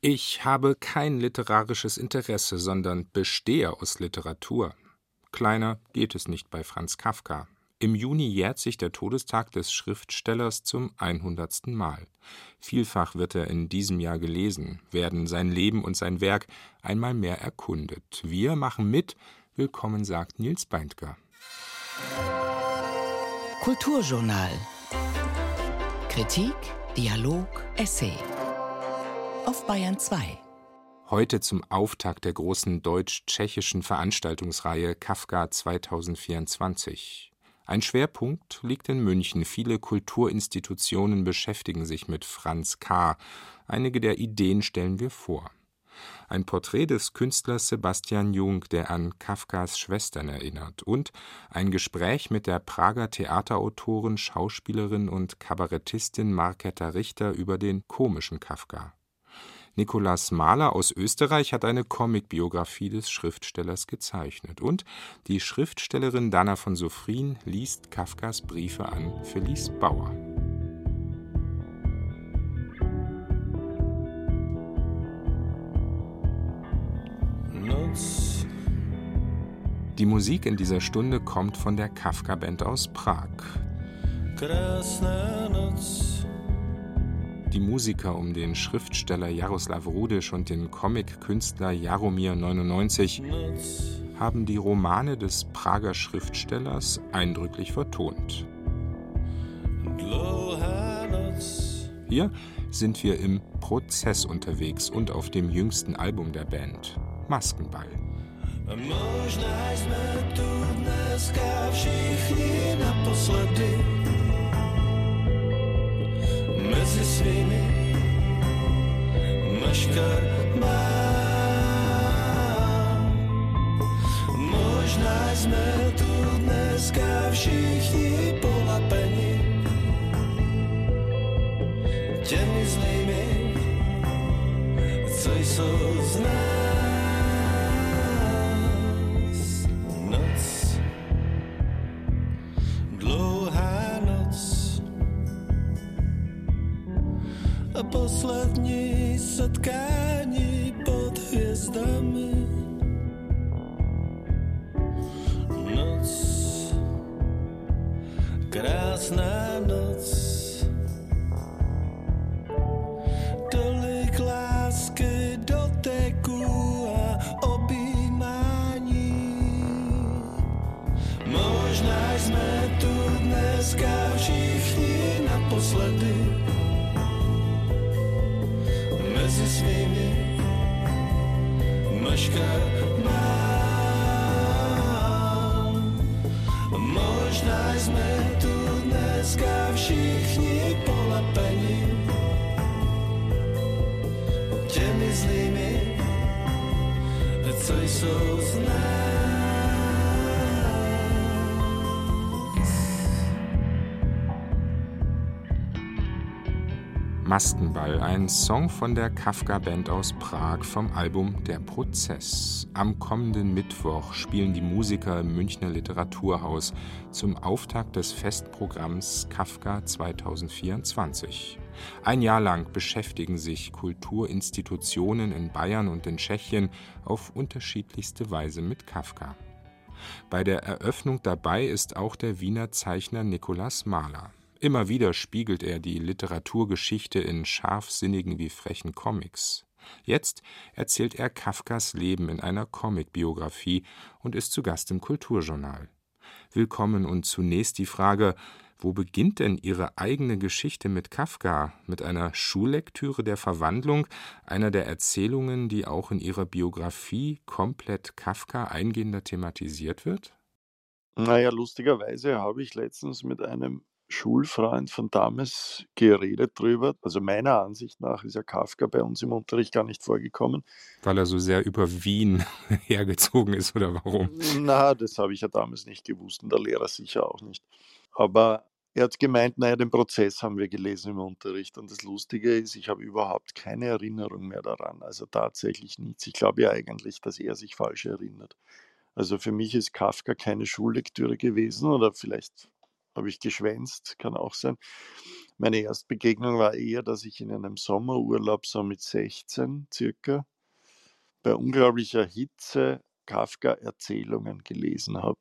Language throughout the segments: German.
Ich habe kein literarisches Interesse, sondern bestehe aus Literatur. Kleiner geht es nicht bei Franz Kafka. Im Juni jährt sich der Todestag des Schriftstellers zum 100. Mal. Vielfach wird er in diesem Jahr gelesen, werden sein Leben und sein Werk einmal mehr erkundet. Wir machen mit. Willkommen, sagt Nils Beindker. Kulturjournal. Kritik, Dialog, Essay auf Bayern 2. Heute zum Auftakt der großen deutsch-tschechischen Veranstaltungsreihe Kafka 2024. Ein Schwerpunkt liegt in München. Viele Kulturinstitutionen beschäftigen sich mit Franz K. Einige der Ideen stellen wir vor. Ein Porträt des Künstlers Sebastian Jung, der an Kafkas Schwestern erinnert, und ein Gespräch mit der Prager Theaterautorin, Schauspielerin und Kabarettistin Marketa Richter über den komischen Kafka. Nikolaus Mahler aus Österreich hat eine Comicbiografie des Schriftstellers gezeichnet. Und die Schriftstellerin Dana von Sophrin liest Kafkas Briefe an Felice Bauer. Die Musik in dieser Stunde kommt von der Kafka-Band aus Prag. Krasna Noc. Die Musiker um den Schriftsteller Jaroslav Rudisch und den Comic-Künstler Jaromir 99 haben die Romane des Prager Schriftstellers eindrücklich vertont. Hier sind wir im Prozess unterwegs und auf dem jüngsten Album der Band, Maskenball. Można jsme tu dneska všichni naposledy Možná jsme tu dneska všichni polapeni Maskenball, ein Song von der Kafka-Band aus Prag vom Album Der Prozess. Am kommenden Mittwoch spielen die Musiker im Münchner Literaturhaus zum Auftakt des Festprogramms Kafka 2024. Ein Jahr lang beschäftigen sich Kulturinstitutionen in Bayern und in Tschechien auf unterschiedlichste Weise mit Kafka. Bei der Eröffnung dabei ist auch der Wiener Zeichner Nikolaus Mahler. Immer wieder spiegelt er die Literaturgeschichte in scharfsinnigen wie frechen Comics. Jetzt erzählt er Kafkas Leben in einer Comicbiografie und ist zu Gast im Kulturjournal. Willkommen und zunächst die Frage, wo beginnt denn Ihre eigene Geschichte mit Kafka? Mit einer Schullektüre der Verwandlung, einer der Erzählungen, die auch in Ihrer Biografie komplett Kafka eingehender thematisiert wird? Naja, lustigerweise habe ich letztens mit einem Schulfreund von damals geredet drüber. Also meiner Ansicht nach ist ja Kafka bei uns im Unterricht gar nicht vorgekommen. Weil er so sehr über Wien hergezogen ist oder warum? Na, das habe ich ja damals nicht gewusst und der Lehrer sicher auch nicht. Aber er hat gemeint, naja, den Prozess haben wir gelesen im Unterricht. Und das Lustige ist, ich habe überhaupt keine Erinnerung mehr daran. Also tatsächlich nichts. Ich glaube ja eigentlich, dass er sich falsch erinnert. Also für mich ist Kafka keine Schullektüre gewesen oder vielleicht habe ich geschwänzt, kann auch sein. Meine erste Begegnung war eher, dass ich in einem Sommerurlaub so mit 16 circa bei unglaublicher Hitze Kafka-Erzählungen gelesen habe.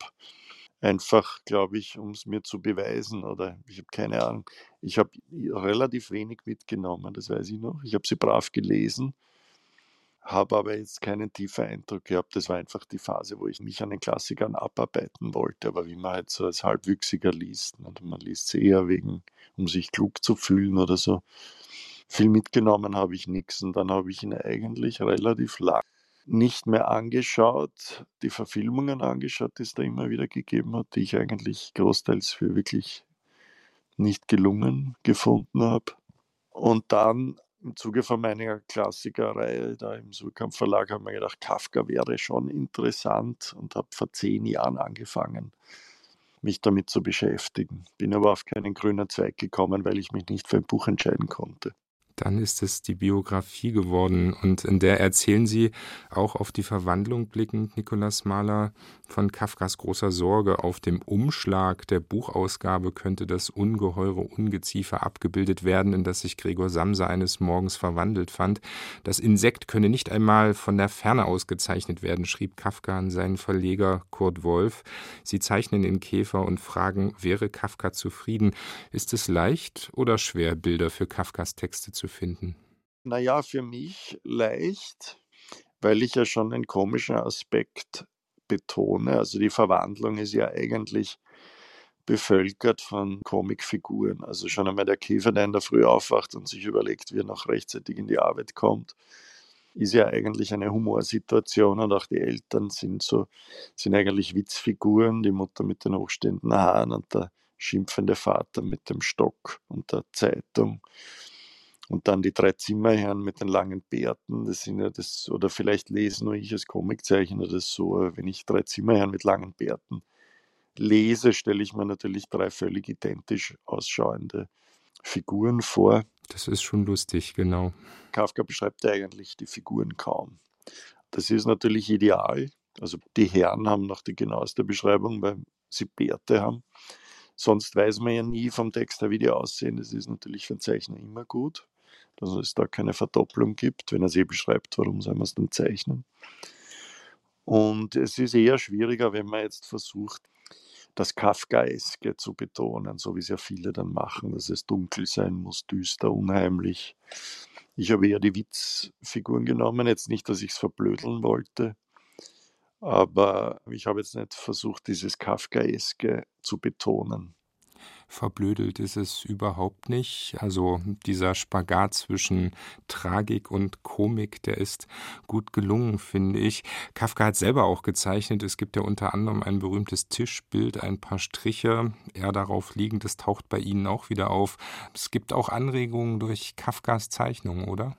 Einfach, glaube ich, um es mir zu beweisen oder ich habe keine Ahnung. Ich habe relativ wenig mitgenommen, das weiß ich noch. Ich habe sie brav gelesen, habe aber jetzt keinen tiefen Eindruck gehabt. Das war einfach die Phase, wo ich mich an den Klassikern abarbeiten wollte. Aber wie man halt so als Halbwüchsiger liest, und man liest sie eher wegen, um sich klug zu fühlen oder so. Viel mitgenommen habe ich nichts und dann habe ich ihn eigentlich relativ lang nicht mehr angeschaut, die Verfilmungen angeschaut, die es da immer wieder gegeben hat, die ich eigentlich großteils für wirklich nicht gelungen gefunden habe. Und dann im Zuge von meiner Klassikerreihe da im Surkamp Verlag haben wir gedacht, Kafka wäre schon interessant und habe vor zehn Jahren angefangen, mich damit zu beschäftigen. Bin aber auf keinen grünen Zweig gekommen, weil ich mich nicht für ein Buch entscheiden konnte dann ist es die Biografie geworden. Und in der erzählen Sie auch auf die Verwandlung blickend, Nikolaus Mahler, von Kafkas großer Sorge. Auf dem Umschlag der Buchausgabe könnte das ungeheure Ungeziefer abgebildet werden, in das sich Gregor Samsa eines Morgens verwandelt fand. Das Insekt könne nicht einmal von der Ferne ausgezeichnet werden, schrieb Kafka an seinen Verleger Kurt Wolf. Sie zeichnen den Käfer und fragen, wäre Kafka zufrieden? Ist es leicht oder schwer, Bilder für Kafkas Texte zu finden? Naja, für mich leicht, weil ich ja schon einen komischen Aspekt betone. Also die Verwandlung ist ja eigentlich bevölkert von Comicfiguren. Also schon einmal der Käfer, der in der Früh aufwacht und sich überlegt, wie er noch rechtzeitig in die Arbeit kommt, ist ja eigentlich eine Humorsituation und auch die Eltern sind so, sind eigentlich Witzfiguren, die Mutter mit den hochstehenden Haaren und der schimpfende Vater mit dem Stock und der Zeitung. Und dann die drei Zimmerherren mit den langen Bärten, das sind ja das, oder vielleicht lese nur ich als Comiczeichner das so, wenn ich drei Zimmerherren mit langen Bärten lese, stelle ich mir natürlich drei völlig identisch ausschauende Figuren vor. Das ist schon lustig, genau. Kafka beschreibt eigentlich die Figuren kaum. Das ist natürlich ideal. Also die Herren haben noch die genaueste Beschreibung, weil sie Bärte haben. Sonst weiß man ja nie vom Text her, wie die aussehen. Das ist natürlich für einen Zeichner immer gut dass es da keine Verdopplung gibt. Wenn er es eh beschreibt, warum soll man es dann zeichnen? Und es ist eher schwieriger, wenn man jetzt versucht, das Kafkaeske zu betonen, so wie es ja viele dann machen, dass es dunkel sein muss, düster, unheimlich. Ich habe eher die Witzfiguren genommen, jetzt nicht, dass ich es verblödeln wollte, aber ich habe jetzt nicht versucht, dieses Kafkaeske zu betonen verblödelt ist es überhaupt nicht. Also dieser Spagat zwischen Tragik und Komik, der ist gut gelungen, finde ich. Kafka hat selber auch gezeichnet. Es gibt ja unter anderem ein berühmtes Tischbild, ein paar Striche, er darauf liegend, das taucht bei Ihnen auch wieder auf. Es gibt auch Anregungen durch Kafkas Zeichnungen, oder?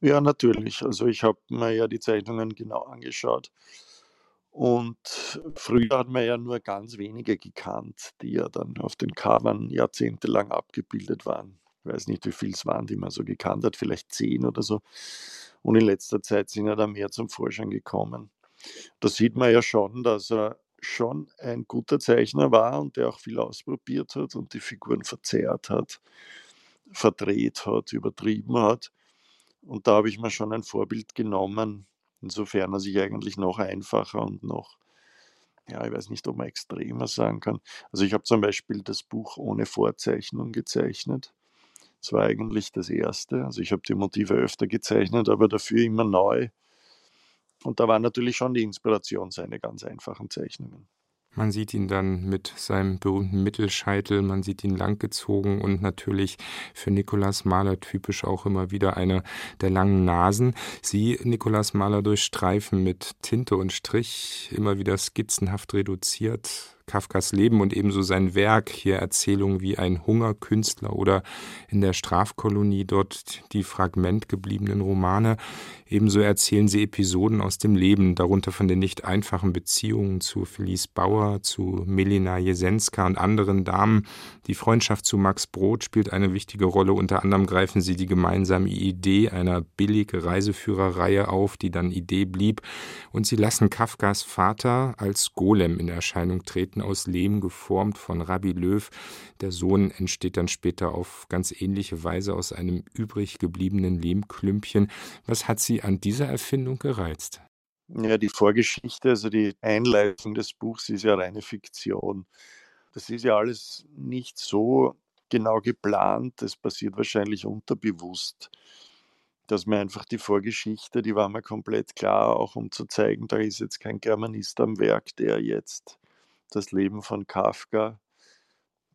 Ja, natürlich. Also ich habe mir ja die Zeichnungen genau angeschaut. Und früher hat man ja nur ganz wenige gekannt, die ja dann auf den Covern jahrzehntelang abgebildet waren. Ich weiß nicht, wie viel es waren, die man so gekannt hat, vielleicht zehn oder so. Und in letzter Zeit sind ja da mehr zum Vorschein gekommen. Da sieht man ja schon, dass er schon ein guter Zeichner war und der auch viel ausprobiert hat und die Figuren verzerrt hat, verdreht hat, übertrieben hat. Und da habe ich mir schon ein Vorbild genommen, Insofern er sich eigentlich noch einfacher und noch, ja, ich weiß nicht, ob man extremer sagen kann. Also ich habe zum Beispiel das Buch ohne Vorzeichnung gezeichnet. Das war eigentlich das erste. Also ich habe die Motive öfter gezeichnet, aber dafür immer neu. Und da war natürlich schon die Inspiration seine ganz einfachen Zeichnungen. Man sieht ihn dann mit seinem berühmten Mittelscheitel, man sieht ihn langgezogen und natürlich für Nikolaus Mahler typisch auch immer wieder eine der langen Nasen. Sie, Nikolaus Mahler, durchstreifen mit Tinte und Strich immer wieder skizzenhaft reduziert, Kafkas Leben und ebenso sein Werk, hier Erzählungen wie ein Hungerkünstler oder in der Strafkolonie dort die fragmentgebliebenen Romane. Ebenso erzählen sie Episoden aus dem Leben, darunter von den nicht einfachen Beziehungen zu Felice Bauer, zu Melina Jesenska und anderen Damen. Die Freundschaft zu Max Brod spielt eine wichtige Rolle. Unter anderem greifen sie die gemeinsame Idee einer billige Reiseführerreihe auf, die dann Idee blieb. Und sie lassen Kafkas Vater als Golem in Erscheinung treten Gestalten aus Lehm geformt von Rabbi Löw. Der Sohn entsteht dann später auf ganz ähnliche Weise aus einem übrig gebliebenen Lehmklümpchen. Was hat Sie an dieser Erfindung gereizt? Ja, die Vorgeschichte, also die Einleitung des Buchs ist ja reine Fiktion. Das ist ja alles nicht so genau geplant. Das passiert wahrscheinlich unterbewusst dass mir einfach die Vorgeschichte, die war mir komplett klar, auch um zu zeigen, da ist jetzt kein Germanist am Werk, der jetzt das Leben von Kafka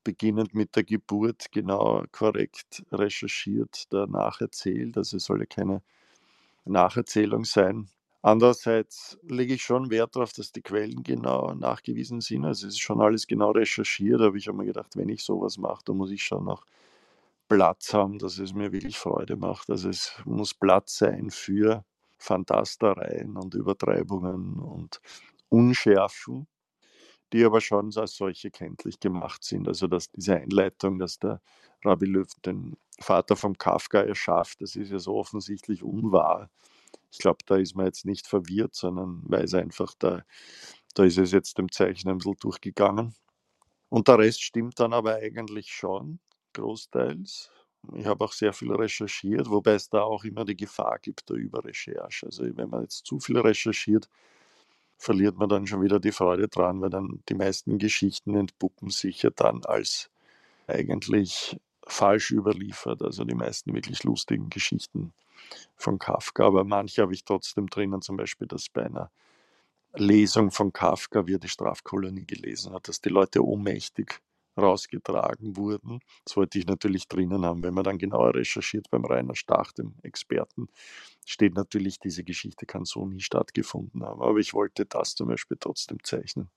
beginnend mit der Geburt genau korrekt recherchiert, danach erzählt. Also es soll ja keine Nacherzählung sein. Andererseits lege ich schon Wert darauf, dass die Quellen genau nachgewiesen sind. Also es ist schon alles genau recherchiert, aber ich habe mir gedacht, wenn ich sowas mache, dann muss ich schon noch Platz haben, dass es mir wirklich Freude macht. Also es muss Platz sein für Fantastereien und Übertreibungen und Unschärfen, die aber schon als solche kenntlich gemacht sind. Also dass diese Einleitung, dass der Rabbi Löw den Vater vom Kafka erschafft, das ist ja so offensichtlich unwahr. Ich glaube, da ist man jetzt nicht verwirrt, sondern weiß einfach, da, da ist es jetzt dem Zeichen ein bisschen durchgegangen. Und der Rest stimmt dann aber eigentlich schon großteils. Ich habe auch sehr viel recherchiert, wobei es da auch immer die Gefahr gibt der Überrecherche. Also wenn man jetzt zu viel recherchiert, verliert man dann schon wieder die Freude dran, weil dann die meisten Geschichten entpuppen sich ja dann als eigentlich falsch überliefert. Also die meisten wirklich lustigen Geschichten von Kafka. Aber manche habe ich trotzdem drinnen, zum Beispiel, dass bei einer Lesung von Kafka, wie er die Strafkolonie gelesen hat, dass die Leute ohnmächtig rausgetragen wurden. Das wollte ich natürlich drinnen haben. Wenn man dann genauer recherchiert beim Rainer Stach, dem Experten, steht natürlich, diese Geschichte kann so nie stattgefunden haben. Aber ich wollte das zum Beispiel trotzdem zeichnen.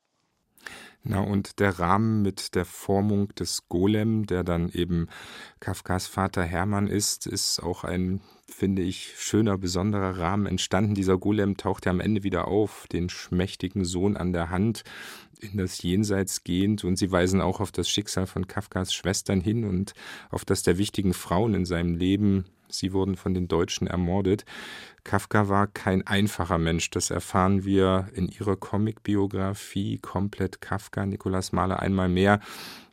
Na, und der Rahmen mit der Formung des Golem, der dann eben Kafkas Vater Hermann ist, ist auch ein, finde ich, schöner, besonderer Rahmen entstanden. Dieser Golem taucht ja am Ende wieder auf, den schmächtigen Sohn an der Hand, in das Jenseits gehend. Und sie weisen auch auf das Schicksal von Kafkas Schwestern hin und auf das der wichtigen Frauen in seinem Leben, Sie wurden von den Deutschen ermordet. Kafka war kein einfacher Mensch, das erfahren wir in ihrer Comicbiografie komplett Kafka, Nikolaus Mahler einmal mehr,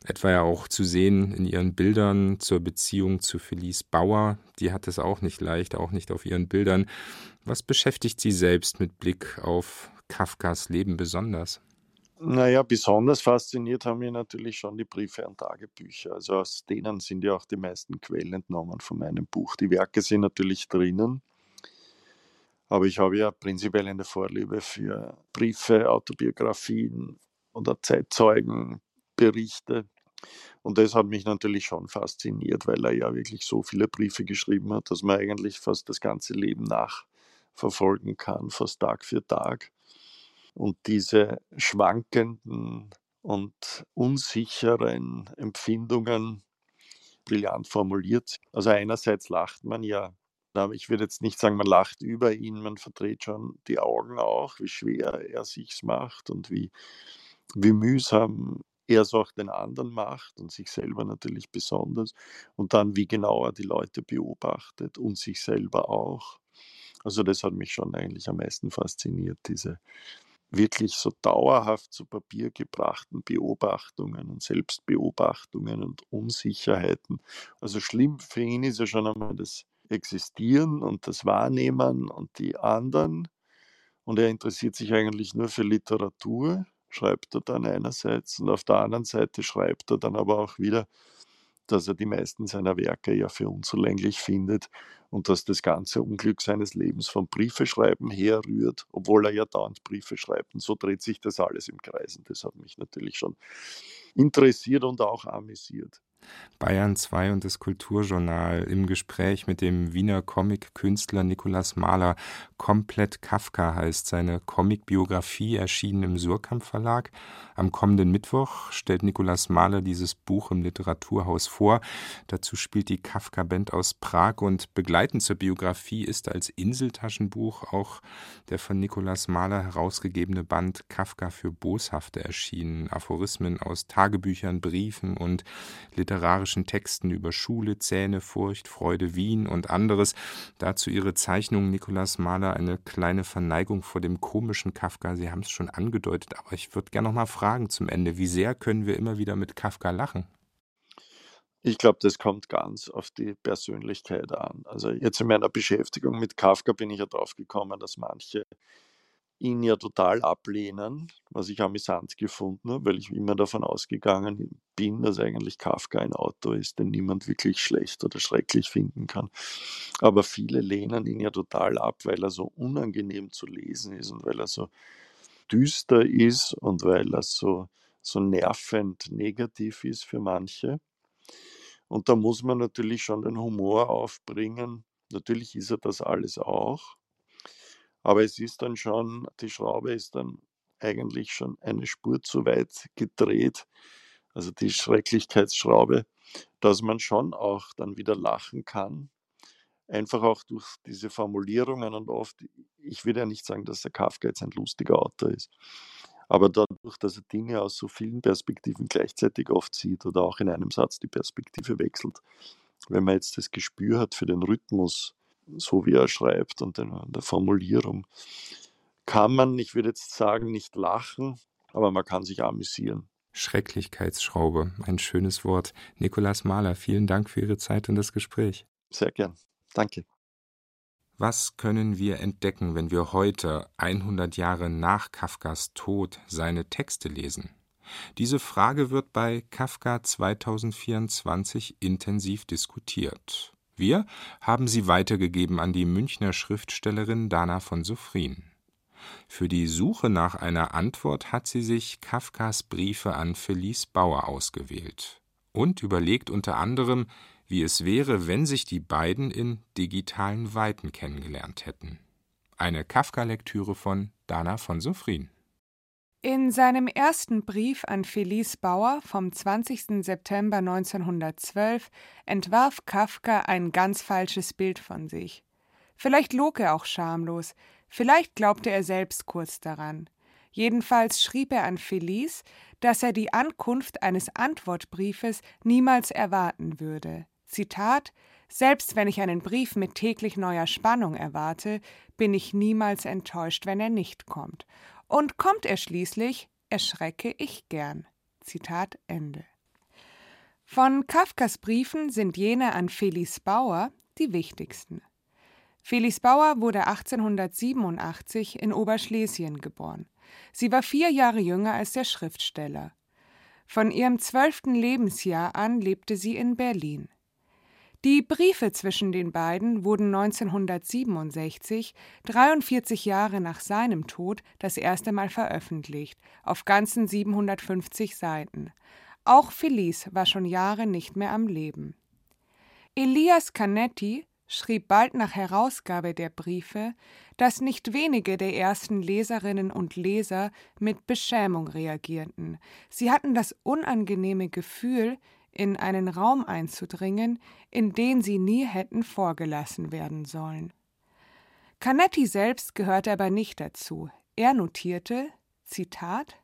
etwa ja auch zu sehen in ihren Bildern zur Beziehung zu Felice Bauer, die hat es auch nicht leicht, auch nicht auf ihren Bildern. Was beschäftigt Sie selbst mit Blick auf Kafkas Leben besonders? Naja, besonders fasziniert haben mich natürlich schon die Briefe und Tagebücher. Also aus denen sind ja auch die meisten Quellen entnommen von meinem Buch. Die Werke sind natürlich drinnen, aber ich habe ja prinzipiell eine Vorliebe für Briefe, Autobiografien oder Zeitzeugenberichte. Und das hat mich natürlich schon fasziniert, weil er ja wirklich so viele Briefe geschrieben hat, dass man eigentlich fast das ganze Leben nachverfolgen kann, fast Tag für Tag. Und diese schwankenden und unsicheren Empfindungen brillant formuliert. Also einerseits lacht man ja, ich würde jetzt nicht sagen, man lacht über ihn, man verdreht schon die Augen auch, wie schwer er sich's macht und wie, wie mühsam er es auch den anderen macht und sich selber natürlich besonders. Und dann, wie genau er die Leute beobachtet und sich selber auch. Also das hat mich schon eigentlich am meisten fasziniert, diese wirklich so dauerhaft zu Papier gebrachten Beobachtungen und Selbstbeobachtungen und Unsicherheiten. Also schlimm für ihn ist ja schon einmal das Existieren und das Wahrnehmen und die anderen. Und er interessiert sich eigentlich nur für Literatur, schreibt er dann einerseits, und auf der anderen Seite schreibt er dann aber auch wieder dass er die meisten seiner Werke ja für unzulänglich findet und dass das ganze Unglück seines Lebens vom Briefeschreiben herrührt, obwohl er ja dauernd Briefe schreibt. Und so dreht sich das alles im Kreis. Und das hat mich natürlich schon interessiert und auch amüsiert. Bayern 2 und das Kulturjournal im Gespräch mit dem Wiener Comic-Künstler Nikolaus Mahler. Komplett Kafka heißt seine Comicbiografie, erschienen im Surkamp Verlag. Am kommenden Mittwoch stellt Nikolaus Mahler dieses Buch im Literaturhaus vor. Dazu spielt die Kafka-Band aus Prag und begleitend zur Biografie ist als Inseltaschenbuch auch der von Nikolaus Mahler herausgegebene Band Kafka für Boshafte erschienen. Aphorismen aus Tagebüchern, Briefen und Literatur literarischen Texten über Schule, Zähne, Furcht, Freude, Wien und anderes. Dazu ihre Zeichnung Nikolaus Mahler eine kleine Verneigung vor dem komischen Kafka. Sie haben es schon angedeutet, aber ich würde gerne noch mal fragen zum Ende, wie sehr können wir immer wieder mit Kafka lachen? Ich glaube, das kommt ganz auf die Persönlichkeit an. Also jetzt in meiner Beschäftigung mit Kafka bin ich ja drauf gekommen, dass manche ihn ja total ablehnen, was ich amüsant gefunden habe, weil ich immer davon ausgegangen bin, dass eigentlich Kafka ein Autor ist, den niemand wirklich schlecht oder schrecklich finden kann. Aber viele lehnen ihn ja total ab, weil er so unangenehm zu lesen ist und weil er so düster ist und weil er so, so nervend negativ ist für manche. Und da muss man natürlich schon den Humor aufbringen. Natürlich ist er das alles auch. Aber es ist dann schon, die Schraube ist dann eigentlich schon eine Spur zu weit gedreht, also die Schrecklichkeitsschraube, dass man schon auch dann wieder lachen kann. Einfach auch durch diese Formulierungen und oft, ich will ja nicht sagen, dass der Kafka jetzt ein lustiger Autor ist, aber dadurch, dass er Dinge aus so vielen Perspektiven gleichzeitig oft sieht oder auch in einem Satz die Perspektive wechselt, wenn man jetzt das Gespür hat für den Rhythmus, so wie er schreibt und in der Formulierung, kann man, ich würde jetzt sagen, nicht lachen, aber man kann sich amüsieren. Schrecklichkeitsschraube, ein schönes Wort. Nikolaus Mahler, vielen Dank für Ihre Zeit und das Gespräch. Sehr gern. Danke. Was können wir entdecken, wenn wir heute, 100 Jahre nach Kafkas Tod, seine Texte lesen? Diese Frage wird bei Kafka 2024 intensiv diskutiert. Wir haben sie weitergegeben an die Münchner Schriftstellerin Dana von Sophrin. Für die Suche nach einer Antwort hat sie sich Kafkas Briefe an Felice Bauer ausgewählt und überlegt unter anderem, wie es wäre, wenn sich die beiden in digitalen Weiten kennengelernt hätten. Eine Kafka-Lektüre von Dana von Sophrin. In seinem ersten Brief an Felice Bauer vom 20. September 1912 entwarf Kafka ein ganz falsches Bild von sich. Vielleicht log er auch schamlos, vielleicht glaubte er selbst kurz daran. Jedenfalls schrieb er an Felice, dass er die Ankunft eines Antwortbriefes niemals erwarten würde. Zitat Selbst wenn ich einen Brief mit täglich neuer Spannung erwarte, bin ich niemals enttäuscht, wenn er nicht kommt. Und kommt er schließlich, erschrecke ich gern. Zitat Ende. Von Kafkas Briefen sind jene an Felice Bauer die wichtigsten. Felice Bauer wurde 1887 in Oberschlesien geboren. Sie war vier Jahre jünger als der Schriftsteller. Von ihrem zwölften Lebensjahr an lebte sie in Berlin. Die Briefe zwischen den beiden wurden 1967, 43 Jahre nach seinem Tod, das erste Mal veröffentlicht, auf ganzen 750 Seiten. Auch Felice war schon Jahre nicht mehr am Leben. Elias Canetti schrieb bald nach Herausgabe der Briefe, dass nicht wenige der ersten Leserinnen und Leser mit Beschämung reagierten. Sie hatten das unangenehme Gefühl, in einen Raum einzudringen, in den sie nie hätten vorgelassen werden sollen. Canetti selbst gehörte aber nicht dazu. Er notierte, Zitat,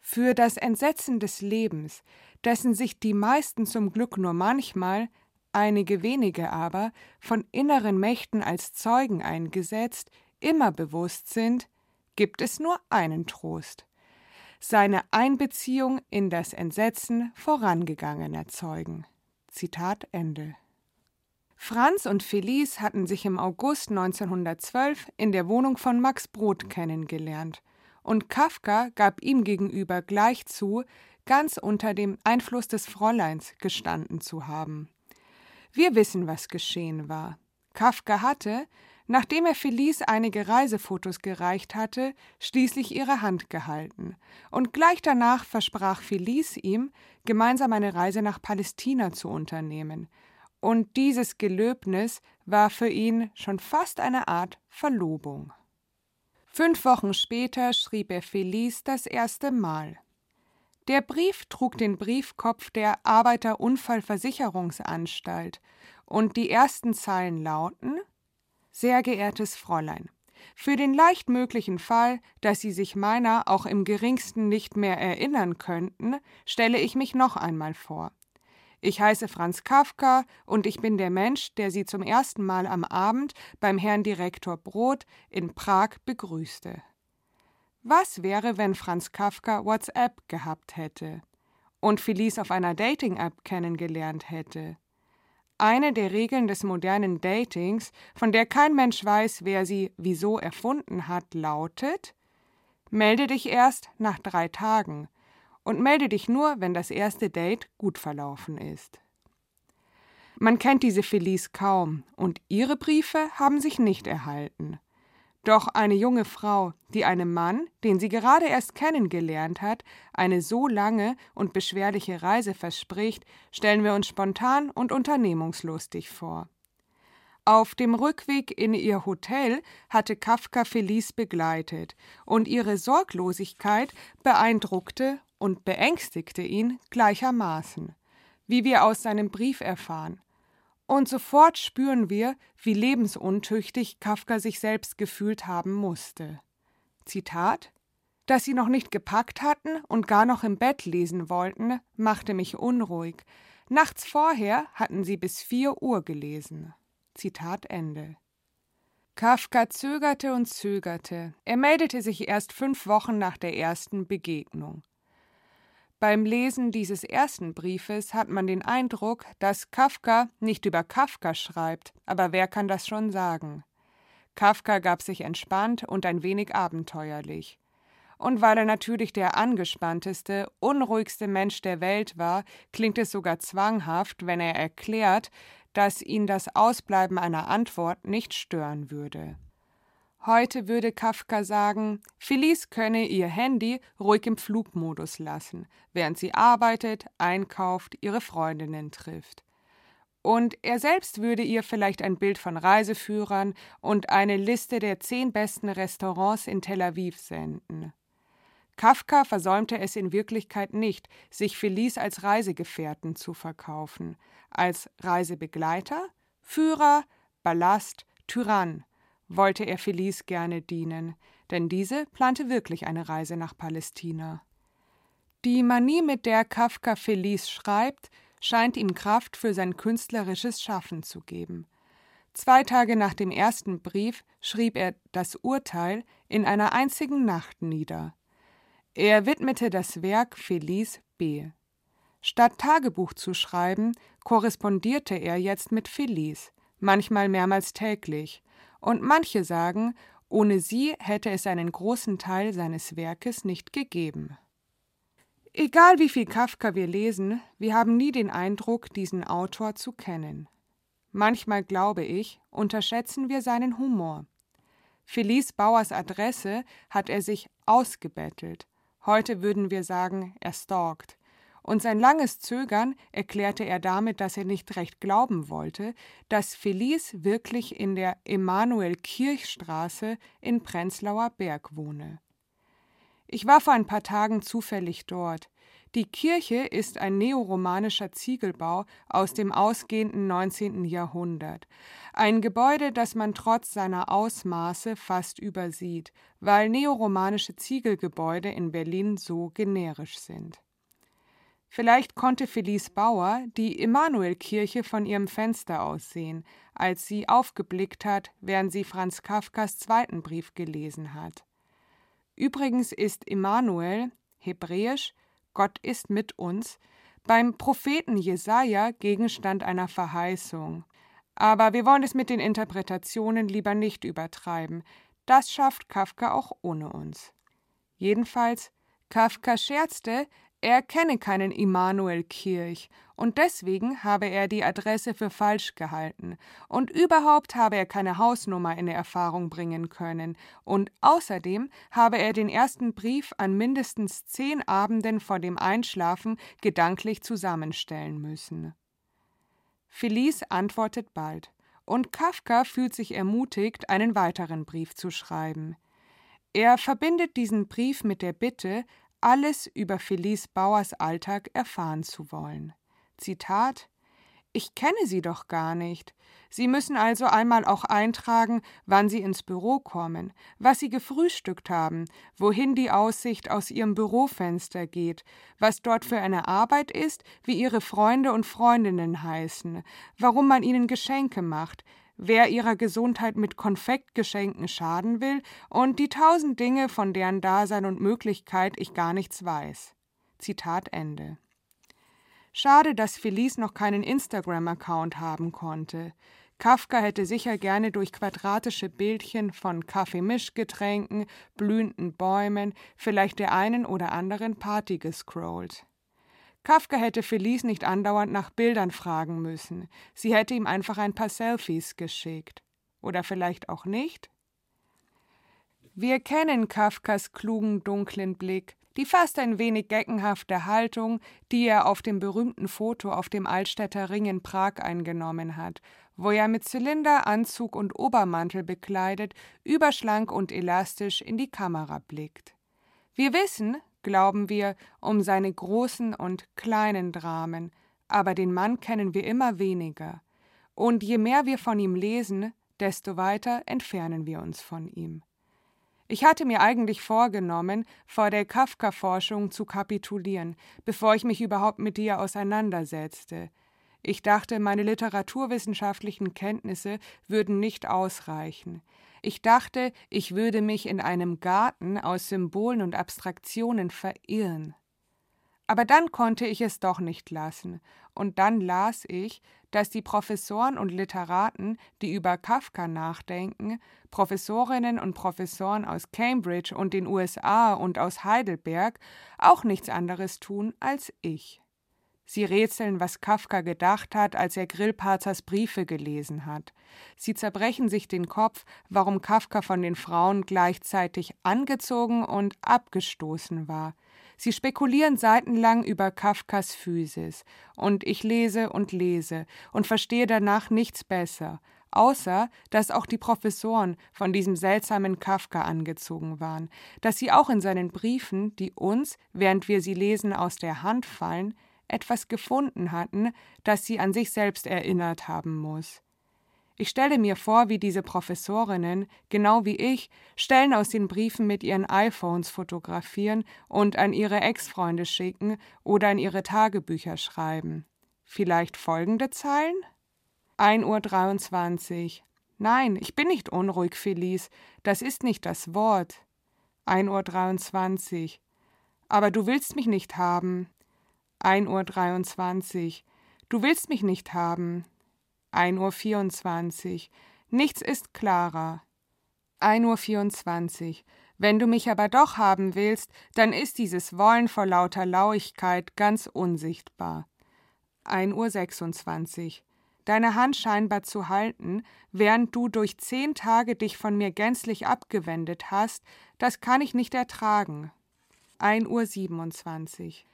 für das Entsetzen des Lebens, dessen sich die meisten zum Glück nur manchmal, einige wenige aber, von inneren Mächten als Zeugen eingesetzt, immer bewusst sind, gibt es nur einen Trost seine Einbeziehung in das Entsetzen vorangegangener Zeugen. Zitat Ende. Franz und Felice hatten sich im August 1912 in der Wohnung von Max Brod kennengelernt, und Kafka gab ihm gegenüber gleich zu, ganz unter dem Einfluss des Fräuleins gestanden zu haben. Wir wissen, was geschehen war. Kafka hatte, nachdem er Felice einige Reisefotos gereicht hatte, schließlich ihre Hand gehalten, und gleich danach versprach Felice ihm, gemeinsam eine Reise nach Palästina zu unternehmen, und dieses Gelöbnis war für ihn schon fast eine Art Verlobung. Fünf Wochen später schrieb er Felice das erste Mal. Der Brief trug den Briefkopf der Arbeiterunfallversicherungsanstalt, und die ersten Zeilen lauten sehr geehrtes Fräulein, für den leicht möglichen Fall, dass Sie sich meiner auch im geringsten nicht mehr erinnern könnten, stelle ich mich noch einmal vor. Ich heiße Franz Kafka und ich bin der Mensch, der Sie zum ersten Mal am Abend beim Herrn Direktor Brot in Prag begrüßte. Was wäre, wenn Franz Kafka WhatsApp gehabt hätte und Felice auf einer Dating-App kennengelernt hätte? Eine der Regeln des modernen Datings, von der kein Mensch weiß, wer sie wieso erfunden hat, lautet: Melde dich erst nach drei Tagen und melde dich nur, wenn das erste Date gut verlaufen ist. Man kennt diese Felice kaum und ihre Briefe haben sich nicht erhalten. Doch eine junge Frau, die einem Mann, den sie gerade erst kennengelernt hat, eine so lange und beschwerliche Reise verspricht, stellen wir uns spontan und unternehmungslustig vor. Auf dem Rückweg in ihr Hotel hatte Kafka Felice begleitet, und ihre Sorglosigkeit beeindruckte und beängstigte ihn gleichermaßen, wie wir aus seinem Brief erfahren. Und sofort spüren wir, wie lebensuntüchtig Kafka sich selbst gefühlt haben musste. Zitat Dass sie noch nicht gepackt hatten und gar noch im Bett lesen wollten, machte mich unruhig. Nachts vorher hatten sie bis vier Uhr gelesen. Zitat Ende. Kafka zögerte und zögerte. Er meldete sich erst fünf Wochen nach der ersten Begegnung. Beim Lesen dieses ersten Briefes hat man den Eindruck, dass Kafka nicht über Kafka schreibt, aber wer kann das schon sagen? Kafka gab sich entspannt und ein wenig abenteuerlich. Und weil er natürlich der angespannteste, unruhigste Mensch der Welt war, klingt es sogar zwanghaft, wenn er erklärt, dass ihn das Ausbleiben einer Antwort nicht stören würde. Heute würde Kafka sagen, Felice könne ihr Handy ruhig im Flugmodus lassen, während sie arbeitet, einkauft, ihre Freundinnen trifft. Und er selbst würde ihr vielleicht ein Bild von Reiseführern und eine Liste der zehn besten Restaurants in Tel Aviv senden. Kafka versäumte es in Wirklichkeit nicht, sich Felice als Reisegefährten zu verkaufen, als Reisebegleiter, Führer, Ballast, Tyrann, wollte er Felice gerne dienen, denn diese plante wirklich eine Reise nach Palästina. Die Manie, mit der Kafka Felice schreibt, scheint ihm Kraft für sein künstlerisches Schaffen zu geben. Zwei Tage nach dem ersten Brief schrieb er das Urteil in einer einzigen Nacht nieder. Er widmete das Werk Felice B. Statt Tagebuch zu schreiben, korrespondierte er jetzt mit Felice, manchmal mehrmals täglich, und manche sagen, ohne sie hätte es einen großen Teil seines Werkes nicht gegeben. Egal wie viel Kafka wir lesen, wir haben nie den Eindruck, diesen Autor zu kennen. Manchmal glaube ich, unterschätzen wir seinen Humor. Felice Bauers Adresse hat er sich ausgebettelt. Heute würden wir sagen, er stalkt und sein langes Zögern erklärte er damit, dass er nicht recht glauben wollte, dass Felice wirklich in der Emanuel-Kirchstraße in Prenzlauer Berg wohne. Ich war vor ein paar Tagen zufällig dort. Die Kirche ist ein neoromanischer Ziegelbau aus dem ausgehenden 19. Jahrhundert. Ein Gebäude, das man trotz seiner Ausmaße fast übersieht, weil neoromanische Ziegelgebäude in Berlin so generisch sind. Vielleicht konnte Felice Bauer die Emanuelkirche von ihrem Fenster aus sehen, als sie aufgeblickt hat, während sie Franz Kafkas zweiten Brief gelesen hat. Übrigens ist Emanuel, hebräisch, Gott ist mit uns, beim Propheten Jesaja Gegenstand einer Verheißung. Aber wir wollen es mit den Interpretationen lieber nicht übertreiben. Das schafft Kafka auch ohne uns. Jedenfalls, Kafka scherzte, er kenne keinen Immanuel Kirch und deswegen habe er die Adresse für falsch gehalten und überhaupt habe er keine Hausnummer in Erfahrung bringen können und außerdem habe er den ersten Brief an mindestens zehn Abenden vor dem Einschlafen gedanklich zusammenstellen müssen. Felice antwortet bald und Kafka fühlt sich ermutigt, einen weiteren Brief zu schreiben. Er verbindet diesen Brief mit der Bitte, alles über Felice Bauers Alltag erfahren zu wollen. Zitat Ich kenne Sie doch gar nicht. Sie müssen also einmal auch eintragen, wann Sie ins Büro kommen, was Sie gefrühstückt haben, wohin die Aussicht aus Ihrem Bürofenster geht, was dort für eine Arbeit ist, wie Ihre Freunde und Freundinnen heißen, warum man Ihnen Geschenke macht, wer Ihrer Gesundheit mit Konfektgeschenken schaden will und die tausend Dinge, von deren Dasein und Möglichkeit ich gar nichts weiß. Zitat Ende. Schade, dass Felice noch keinen Instagram-Account haben konnte. Kafka hätte sicher gerne durch quadratische Bildchen von Kaffeemischgetränken, blühenden Bäumen, vielleicht der einen oder anderen Party gescrollt. Kafka hätte Felice nicht andauernd nach Bildern fragen müssen. Sie hätte ihm einfach ein paar Selfies geschickt. Oder vielleicht auch nicht? Wir kennen Kafkas klugen, dunklen Blick, die fast ein wenig geckenhafte Haltung, die er auf dem berühmten Foto auf dem Altstädter Ring in Prag eingenommen hat wo er mit Zylinder, Anzug und Obermantel bekleidet, überschlank und elastisch in die Kamera blickt. Wir wissen, glauben wir, um seine großen und kleinen Dramen, aber den Mann kennen wir immer weniger. Und je mehr wir von ihm lesen, desto weiter entfernen wir uns von ihm. Ich hatte mir eigentlich vorgenommen, vor der Kafka-Forschung zu kapitulieren, bevor ich mich überhaupt mit dir auseinandersetzte. Ich dachte, meine literaturwissenschaftlichen Kenntnisse würden nicht ausreichen. Ich dachte, ich würde mich in einem Garten aus Symbolen und Abstraktionen verirren. Aber dann konnte ich es doch nicht lassen, und dann las ich, dass die Professoren und Literaten, die über Kafka nachdenken, Professorinnen und Professoren aus Cambridge und den USA und aus Heidelberg, auch nichts anderes tun als ich. Sie rätseln, was Kafka gedacht hat, als er Grillparzers Briefe gelesen hat. Sie zerbrechen sich den Kopf, warum Kafka von den Frauen gleichzeitig angezogen und abgestoßen war. Sie spekulieren seitenlang über Kafkas Physis, und ich lese und lese und verstehe danach nichts besser, außer dass auch die Professoren von diesem seltsamen Kafka angezogen waren, dass sie auch in seinen Briefen, die uns, während wir sie lesen, aus der Hand fallen, etwas gefunden hatten, das sie an sich selbst erinnert haben muss. Ich stelle mir vor, wie diese Professorinnen, genau wie ich, Stellen aus den Briefen mit ihren iPhones fotografieren und an ihre Ex-Freunde schicken oder in ihre Tagebücher schreiben. Vielleicht folgende Zeilen? 1.23 Uhr. Nein, ich bin nicht unruhig, Felice. Das ist nicht das Wort. 1.23 Uhr. Aber du willst mich nicht haben. 1.23 Uhr. Du willst mich nicht haben. 1.24 Uhr. Nichts ist klarer. 1.24 Uhr. Wenn du mich aber doch haben willst, dann ist dieses Wollen vor lauter Lauigkeit ganz unsichtbar. 1.26 Uhr. Deine Hand scheinbar zu halten, während du durch zehn Tage dich von mir gänzlich abgewendet hast, das kann ich nicht ertragen. 1.27 Uhr.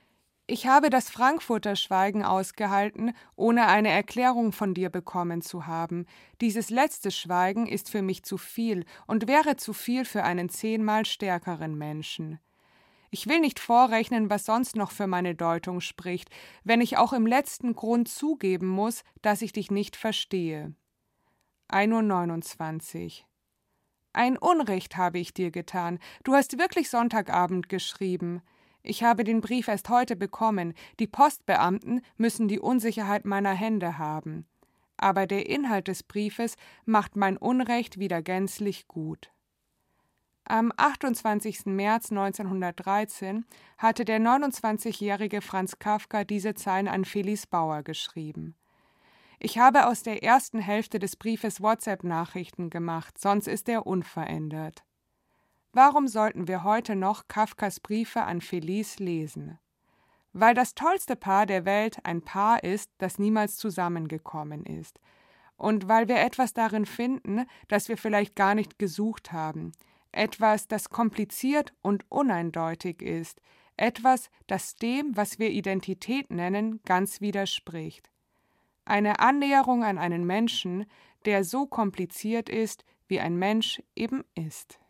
Ich habe das Frankfurter Schweigen ausgehalten, ohne eine Erklärung von dir bekommen zu haben. Dieses letzte Schweigen ist für mich zu viel und wäre zu viel für einen zehnmal stärkeren Menschen. Ich will nicht vorrechnen, was sonst noch für meine Deutung spricht, wenn ich auch im letzten Grund zugeben muss, dass ich dich nicht verstehe. 1.29 Uhr. Ein Unrecht habe ich dir getan. Du hast wirklich Sonntagabend geschrieben. Ich habe den Brief erst heute bekommen. Die Postbeamten müssen die Unsicherheit meiner Hände haben. Aber der Inhalt des Briefes macht mein Unrecht wieder gänzlich gut. Am 28. März 1913 hatte der 29-jährige Franz Kafka diese Zeilen an Felice Bauer geschrieben. Ich habe aus der ersten Hälfte des Briefes WhatsApp-Nachrichten gemacht, sonst ist er unverändert. Warum sollten wir heute noch Kafkas Briefe an Felice lesen? Weil das tollste Paar der Welt ein Paar ist, das niemals zusammengekommen ist. Und weil wir etwas darin finden, das wir vielleicht gar nicht gesucht haben. Etwas, das kompliziert und uneindeutig ist. Etwas, das dem, was wir Identität nennen, ganz widerspricht. Eine Annäherung an einen Menschen, der so kompliziert ist, wie ein Mensch eben ist.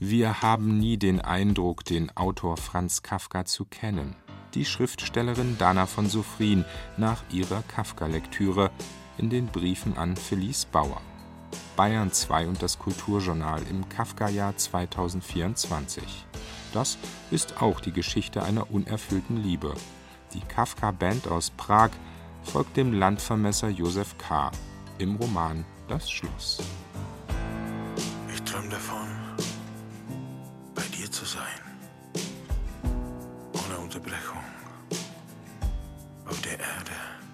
Wir haben nie den Eindruck, den Autor Franz Kafka zu kennen. die Schriftstellerin Dana von Sophrin nach ihrer Kafka-Lektüre in den Briefen an Felice Bauer. Bayern 2 und das Kulturjournal im Kafka-Jahr 2024. Das ist auch die Geschichte einer unerfüllten Liebe. Die Kafka-Band aus Prag folgt dem Landvermesser Josef K. im Roman Das Schloss. Ohne Unterbrechung. Auf der Erde ist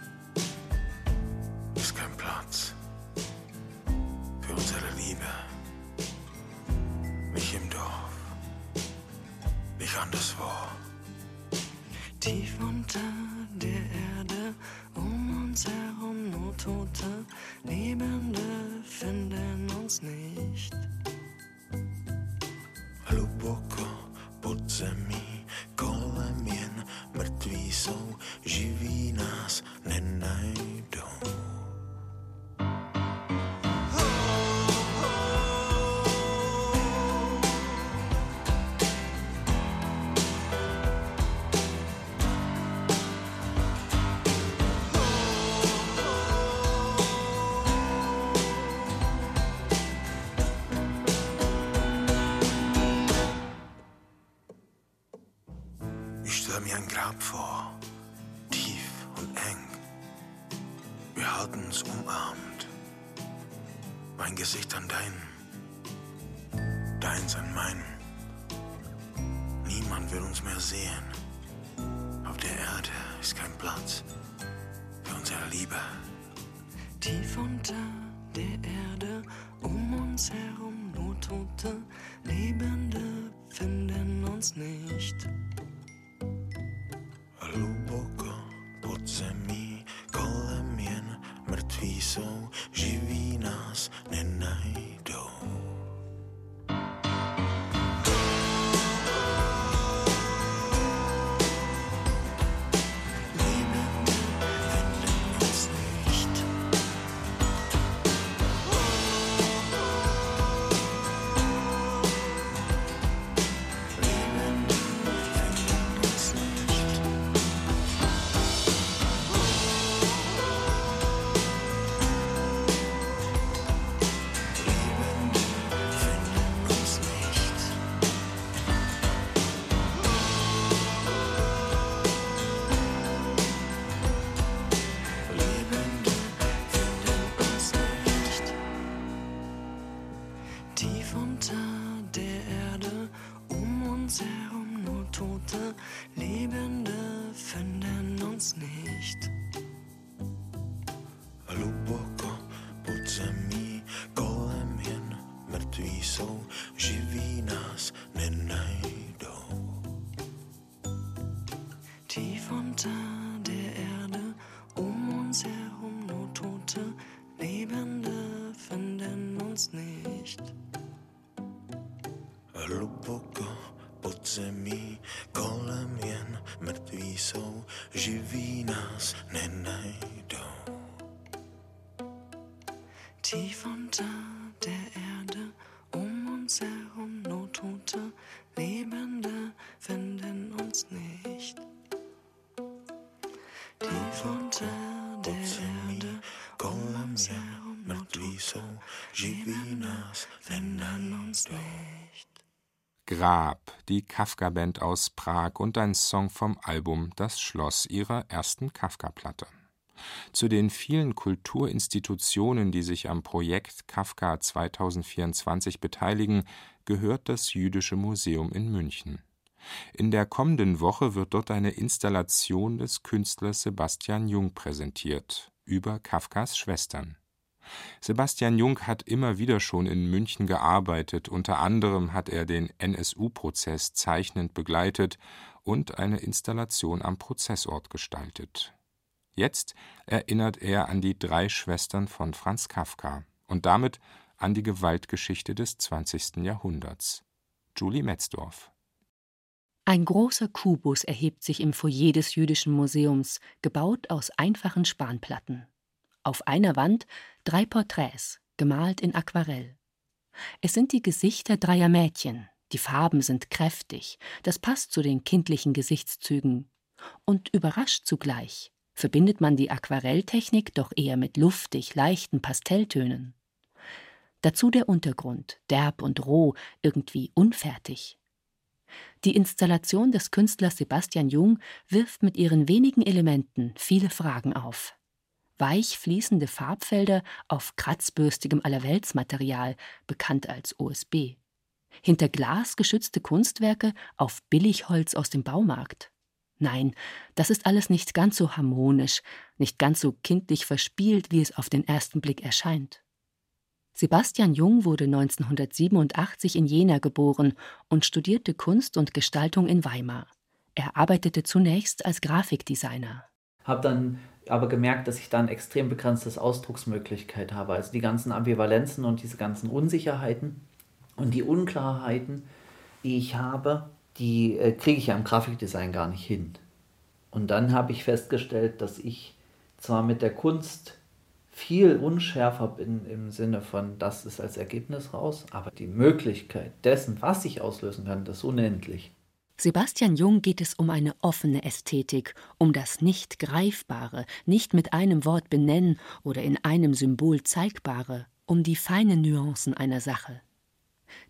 unter der Erde, um uns herum nur Tote, Lebende finden uns nicht. Zemí, kolem jen mrtví jsou, živí nás nenajdou. Tief unter der Erde, um uns herum nur Tote, Lebende finden uns nicht. Tief unter der Erde, um uns herum nur Tote, nás finden uns nicht. Grab, die Kafka-Band aus Prag und ein Song vom Album Das Schloss ihrer ersten Kafka-Platte. Zu den vielen Kulturinstitutionen, die sich am Projekt Kafka 2024 beteiligen, gehört das Jüdische Museum in München. In der kommenden Woche wird dort eine Installation des Künstlers Sebastian Jung präsentiert über Kafkas Schwestern. Sebastian Jung hat immer wieder schon in München gearbeitet, unter anderem hat er den NSU-Prozess zeichnend begleitet und eine Installation am Prozessort gestaltet. Jetzt erinnert er an die drei Schwestern von Franz Kafka und damit an die Gewaltgeschichte des 20. Jahrhunderts. Julie Metzdorf. Ein großer Kubus erhebt sich im Foyer des Jüdischen Museums, gebaut aus einfachen Spanplatten. Auf einer Wand drei Porträts, gemalt in Aquarell. Es sind die Gesichter dreier Mädchen. Die Farben sind kräftig, das passt zu den kindlichen Gesichtszügen. und überrascht zugleich. Verbindet man die Aquarelltechnik doch eher mit luftig leichten Pastelltönen. Dazu der Untergrund, derb und roh, irgendwie unfertig. Die Installation des Künstlers Sebastian Jung wirft mit ihren wenigen Elementen viele Fragen auf. Weich fließende Farbfelder auf kratzbürstigem Allerweltsmaterial, bekannt als OSB. Hinter Glas geschützte Kunstwerke auf Billigholz aus dem Baumarkt. Nein, das ist alles nicht ganz so harmonisch, nicht ganz so kindlich verspielt, wie es auf den ersten Blick erscheint. Sebastian Jung wurde 1987 in Jena geboren und studierte Kunst und Gestaltung in Weimar. Er arbeitete zunächst als Grafikdesigner. Habe dann aber gemerkt, dass ich dann extrem begrenztes Ausdrucksmöglichkeit habe. Also die ganzen Ambivalenzen und diese ganzen Unsicherheiten und die Unklarheiten, die ich habe, die äh, kriege ich ja im Grafikdesign gar nicht hin. Und dann habe ich festgestellt, dass ich zwar mit der Kunst viel unschärfer bin im Sinne von, das ist als Ergebnis raus, aber die Möglichkeit dessen, was ich auslösen kann, das ist unendlich. Sebastian Jung geht es um eine offene Ästhetik, um das nicht Greifbare, nicht mit einem Wort benennen oder in einem Symbol Zeigbare, um die feinen Nuancen einer Sache.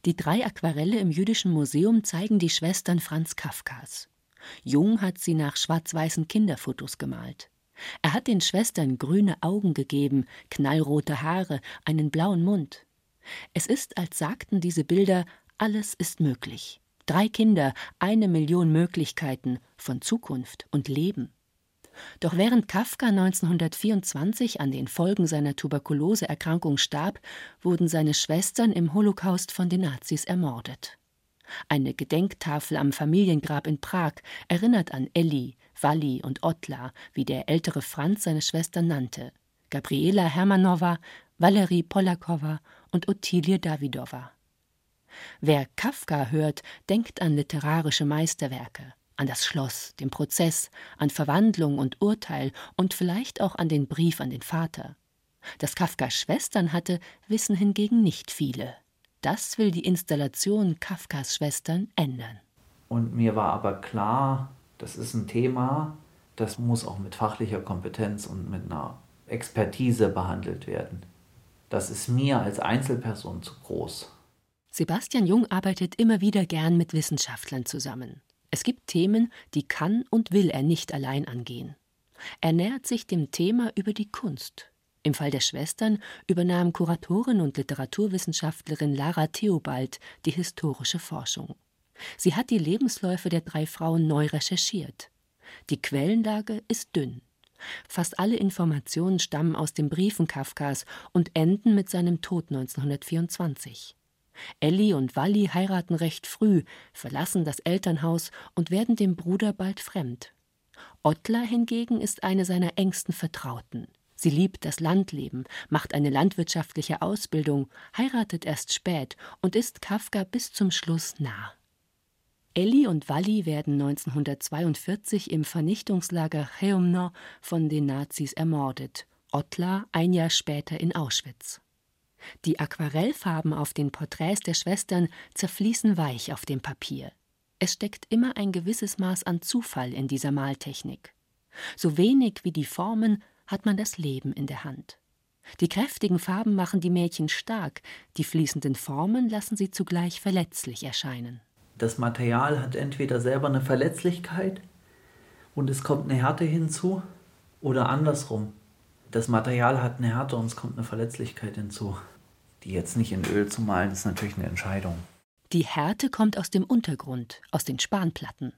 Die drei Aquarelle im Jüdischen Museum zeigen die Schwestern Franz Kafkas. Jung hat sie nach schwarz-weißen Kinderfotos gemalt. Er hat den Schwestern grüne Augen gegeben, knallrote Haare, einen blauen Mund. Es ist, als sagten diese Bilder, alles ist möglich. Drei Kinder, eine Million Möglichkeiten von Zukunft und Leben. Doch während Kafka 1924 an den Folgen seiner Tuberkuloseerkrankung starb, wurden seine Schwestern im Holocaust von den Nazis ermordet. Eine Gedenktafel am Familiengrab in Prag erinnert an Elli, Walli und Ottla, wie der ältere Franz seine Schwester nannte, Gabriela Hermanowa, Valerie Polakowa und Ottilie Davidowa. Wer Kafka hört, denkt an literarische Meisterwerke, an das Schloss, den Prozess, an Verwandlung und Urteil und vielleicht auch an den Brief an den Vater. Dass Kafka Schwestern hatte, wissen hingegen nicht viele. Das will die Installation Kafkas Schwestern ändern. Und mir war aber klar, das ist ein Thema, das muss auch mit fachlicher Kompetenz und mit einer Expertise behandelt werden. Das ist mir als Einzelperson zu groß. Sebastian Jung arbeitet immer wieder gern mit Wissenschaftlern zusammen. Es gibt Themen, die kann und will er nicht allein angehen. Er nähert sich dem Thema über die Kunst. Im Fall der Schwestern übernahm Kuratorin und Literaturwissenschaftlerin Lara Theobald die historische Forschung. Sie hat die Lebensläufe der drei Frauen neu recherchiert. Die Quellenlage ist dünn. Fast alle Informationen stammen aus den Briefen Kafkas und enden mit seinem Tod 1924. Elli und Walli heiraten recht früh, verlassen das Elternhaus und werden dem Bruder bald fremd. Ottla hingegen ist eine seiner engsten Vertrauten. Sie liebt das Landleben, macht eine landwirtschaftliche Ausbildung, heiratet erst spät und ist Kafka bis zum Schluss nah. Elli und Walli werden 1942 im Vernichtungslager Chełmno von den Nazis ermordet, Ottla ein Jahr später in Auschwitz. Die Aquarellfarben auf den Porträts der Schwestern zerfließen weich auf dem Papier. Es steckt immer ein gewisses Maß an Zufall in dieser Maltechnik. So wenig wie die Formen, hat man das Leben in der Hand. Die kräftigen Farben machen die Mädchen stark, die fließenden Formen lassen sie zugleich verletzlich erscheinen. Das Material hat entweder selber eine Verletzlichkeit und es kommt eine Härte hinzu oder andersrum. Das Material hat eine Härte und es kommt eine Verletzlichkeit hinzu. Die jetzt nicht in Öl zu malen, ist natürlich eine Entscheidung. Die Härte kommt aus dem Untergrund, aus den Spanplatten.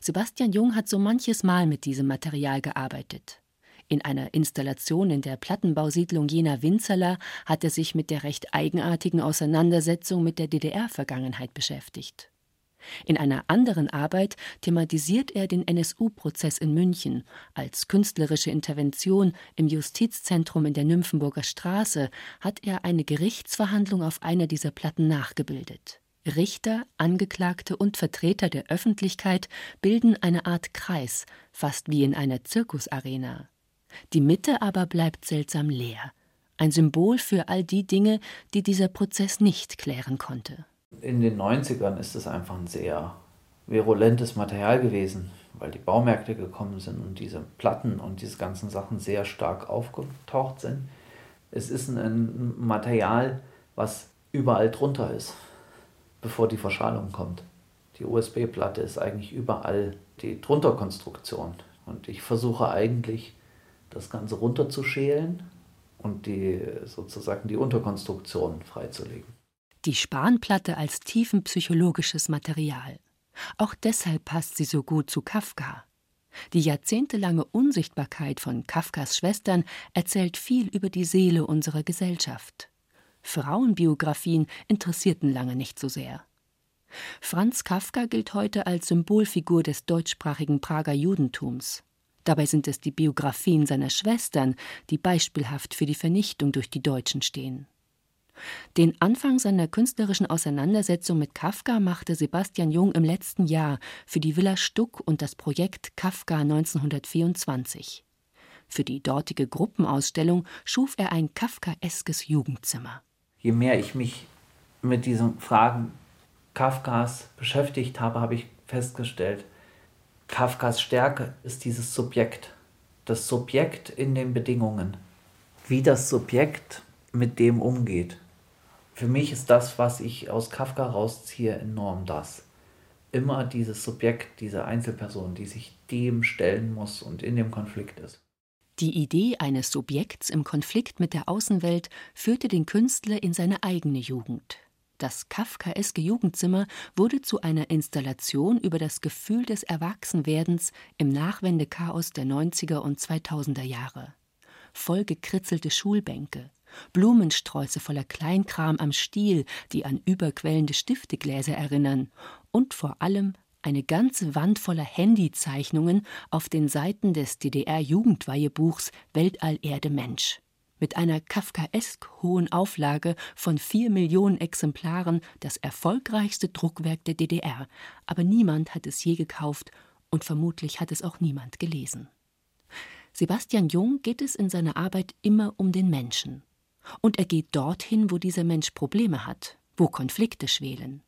Sebastian Jung hat so manches Mal mit diesem Material gearbeitet. In einer Installation in der Plattenbausiedlung Jena-Winzerla hat er sich mit der recht eigenartigen Auseinandersetzung mit der DDR-Vergangenheit beschäftigt. In einer anderen Arbeit thematisiert er den NSU-Prozess in München als künstlerische Intervention im Justizzentrum in der Nymphenburger Straße hat er eine Gerichtsverhandlung auf einer dieser Platten nachgebildet. Richter, Angeklagte und Vertreter der Öffentlichkeit bilden eine Art Kreis, fast wie in einer Zirkusarena. Die Mitte aber bleibt seltsam leer, ein Symbol für all die Dinge, die dieser Prozess nicht klären konnte. In den 90ern ist es einfach ein sehr virulentes Material gewesen, weil die Baumärkte gekommen sind und diese Platten und diese ganzen Sachen sehr stark aufgetaucht sind. Es ist ein Material, was überall drunter ist, bevor die Verschalung kommt. Die USB-Platte ist eigentlich überall die Drunterkonstruktion. Und ich versuche eigentlich, das Ganze runterzuschälen und die sozusagen die Unterkonstruktion freizulegen. Die Spanplatte als tiefenpsychologisches Material. Auch deshalb passt sie so gut zu Kafka. Die jahrzehntelange Unsichtbarkeit von Kafkas Schwestern erzählt viel über die Seele unserer Gesellschaft. Frauenbiografien interessierten lange nicht so sehr. Franz Kafka gilt heute als Symbolfigur des deutschsprachigen Prager Judentums. Dabei sind es die Biografien seiner Schwestern, die beispielhaft für die Vernichtung durch die Deutschen stehen. Den Anfang seiner künstlerischen Auseinandersetzung mit Kafka machte Sebastian Jung im letzten Jahr für die Villa Stuck und das Projekt Kafka 1924. Für die dortige Gruppenausstellung schuf er ein kafkaeskes Jugendzimmer. Je mehr ich mich mit diesen Fragen Kafkas beschäftigt habe, habe ich festgestellt, Kafkas Stärke ist dieses Subjekt. Das Subjekt in den Bedingungen. Wie das Subjekt mit dem umgeht. Für mich ist das, was ich aus Kafka rausziehe, enorm das. Immer dieses Subjekt, diese Einzelperson, die sich dem stellen muss und in dem Konflikt ist. Die Idee eines Subjekts im Konflikt mit der Außenwelt führte den Künstler in seine eigene Jugend. Das kafkaeske Jugendzimmer wurde zu einer Installation über das Gefühl des Erwachsenwerdens im Nachwendechaos der 90er und 2000er Jahre. Vollgekritzelte Schulbänke, Blumensträuße voller Kleinkram am Stiel, die an überquellende Stiftegläser erinnern, und vor allem eine ganze Wand voller Handyzeichnungen auf den Seiten des DDR-Jugendweihebuchs Weltall Erde Mensch. Mit einer kafkaesk hohen Auflage von vier Millionen Exemplaren das erfolgreichste Druckwerk der DDR. Aber niemand hat es je gekauft und vermutlich hat es auch niemand gelesen. Sebastian Jung geht es in seiner Arbeit immer um den Menschen. Und er geht dorthin, wo dieser Mensch Probleme hat, wo Konflikte schwelen.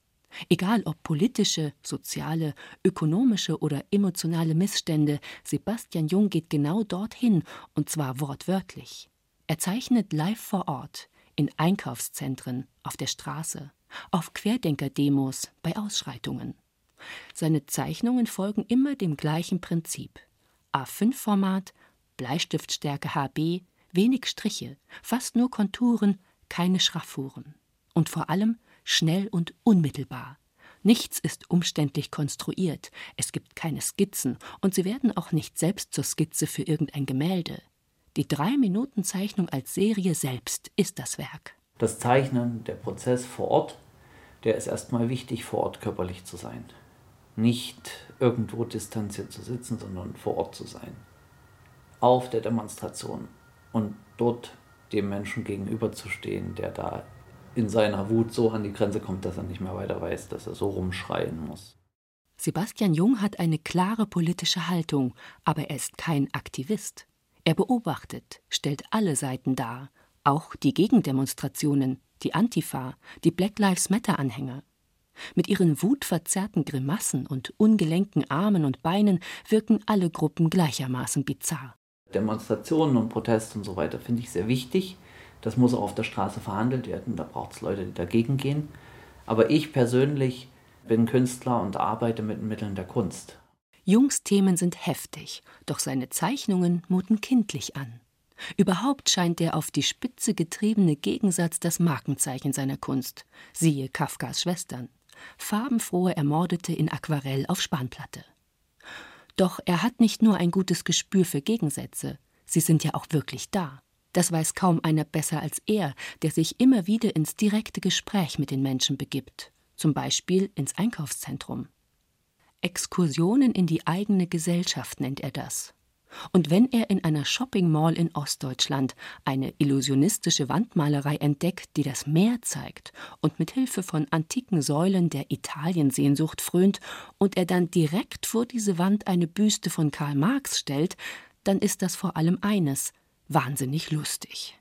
Egal ob politische, soziale, ökonomische oder emotionale Missstände, Sebastian Jung geht genau dorthin, und zwar wortwörtlich. Er zeichnet live vor Ort, in Einkaufszentren, auf der Straße, auf Querdenker-Demos, bei Ausschreitungen. Seine Zeichnungen folgen immer dem gleichen Prinzip. A5-Format, Bleistiftstärke HB, wenig Striche, fast nur Konturen, keine Schraffuren. Und vor allem schnell und unmittelbar. Nichts ist umständlich konstruiert, es gibt keine Skizzen, und sie werden auch nicht selbst zur Skizze für irgendein Gemälde. Die Drei-Minuten-Zeichnung als Serie selbst ist das Werk. Das Zeichnen, der Prozess vor Ort, der ist erstmal wichtig, vor Ort körperlich zu sein. Nicht irgendwo distanziert zu sitzen, sondern vor Ort zu sein. Auf der Demonstration, und dort dem Menschen gegenüberzustehen, der da in seiner Wut so an die Grenze kommt, dass er nicht mehr weiter weiß, dass er so rumschreien muss. Sebastian Jung hat eine klare politische Haltung, aber er ist kein Aktivist. Er beobachtet, stellt alle Seiten dar, auch die Gegendemonstrationen, die Antifa, die Black Lives Matter Anhänger. Mit ihren wutverzerrten Grimassen und ungelenken Armen und Beinen wirken alle Gruppen gleichermaßen bizarr. Demonstrationen und Proteste und so weiter finde ich sehr wichtig. Das muss auch auf der Straße verhandelt werden. Da braucht es Leute, die dagegen gehen. Aber ich persönlich bin Künstler und arbeite mit Mitteln der Kunst. Jungs Themen sind heftig, doch seine Zeichnungen muten kindlich an. Überhaupt scheint der auf die Spitze getriebene Gegensatz das Markenzeichen seiner Kunst. Siehe Kafkas Schwestern. Farbenfrohe Ermordete in Aquarell auf Spanplatte. Doch er hat nicht nur ein gutes Gespür für Gegensätze, sie sind ja auch wirklich da. Das weiß kaum einer besser als er, der sich immer wieder ins direkte Gespräch mit den Menschen begibt, zum Beispiel ins Einkaufszentrum. Exkursionen in die eigene Gesellschaft nennt er das. Und wenn er in einer Shopping Mall in Ostdeutschland eine illusionistische Wandmalerei entdeckt, die das Meer zeigt und mit Hilfe von antiken Säulen der Italiensehnsucht frönt und er dann direkt vor diese Wand eine Büste von Karl Marx stellt, dann ist das vor allem eines wahnsinnig lustig.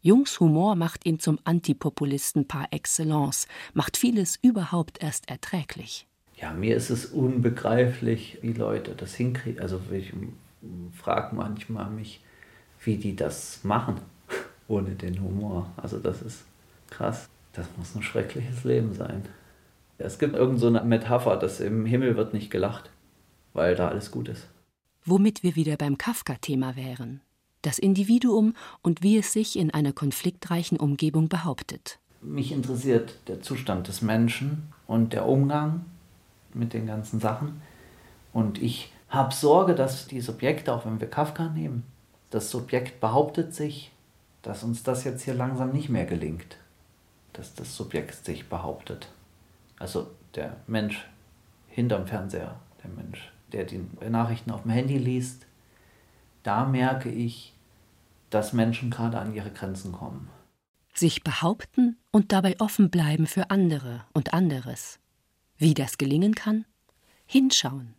Jungs Humor macht ihn zum Antipopulisten par excellence, macht vieles überhaupt erst erträglich. Ja, mir ist es unbegreiflich, wie Leute das hinkriegen. Also ich frage manchmal mich, wie die das machen, ohne den Humor. Also das ist krass. Das muss ein schreckliches Leben sein. Es gibt irgend so eine Metapher, dass im Himmel wird nicht gelacht, weil da alles gut ist. Womit wir wieder beim Kafka-Thema wären. Das Individuum und wie es sich in einer konfliktreichen Umgebung behauptet. Mich interessiert der Zustand des Menschen und der Umgang mit den ganzen Sachen. Und ich habe Sorge, dass die Subjekte, auch wenn wir Kafka nehmen, das Subjekt behauptet sich, dass uns das jetzt hier langsam nicht mehr gelingt, dass das Subjekt sich behauptet. Also der Mensch hinterm Fernseher, der Mensch, der die Nachrichten auf dem Handy liest, da merke ich, dass Menschen gerade an ihre Grenzen kommen. Sich behaupten und dabei offen bleiben für andere und anderes. Wie das gelingen kann? Hinschauen,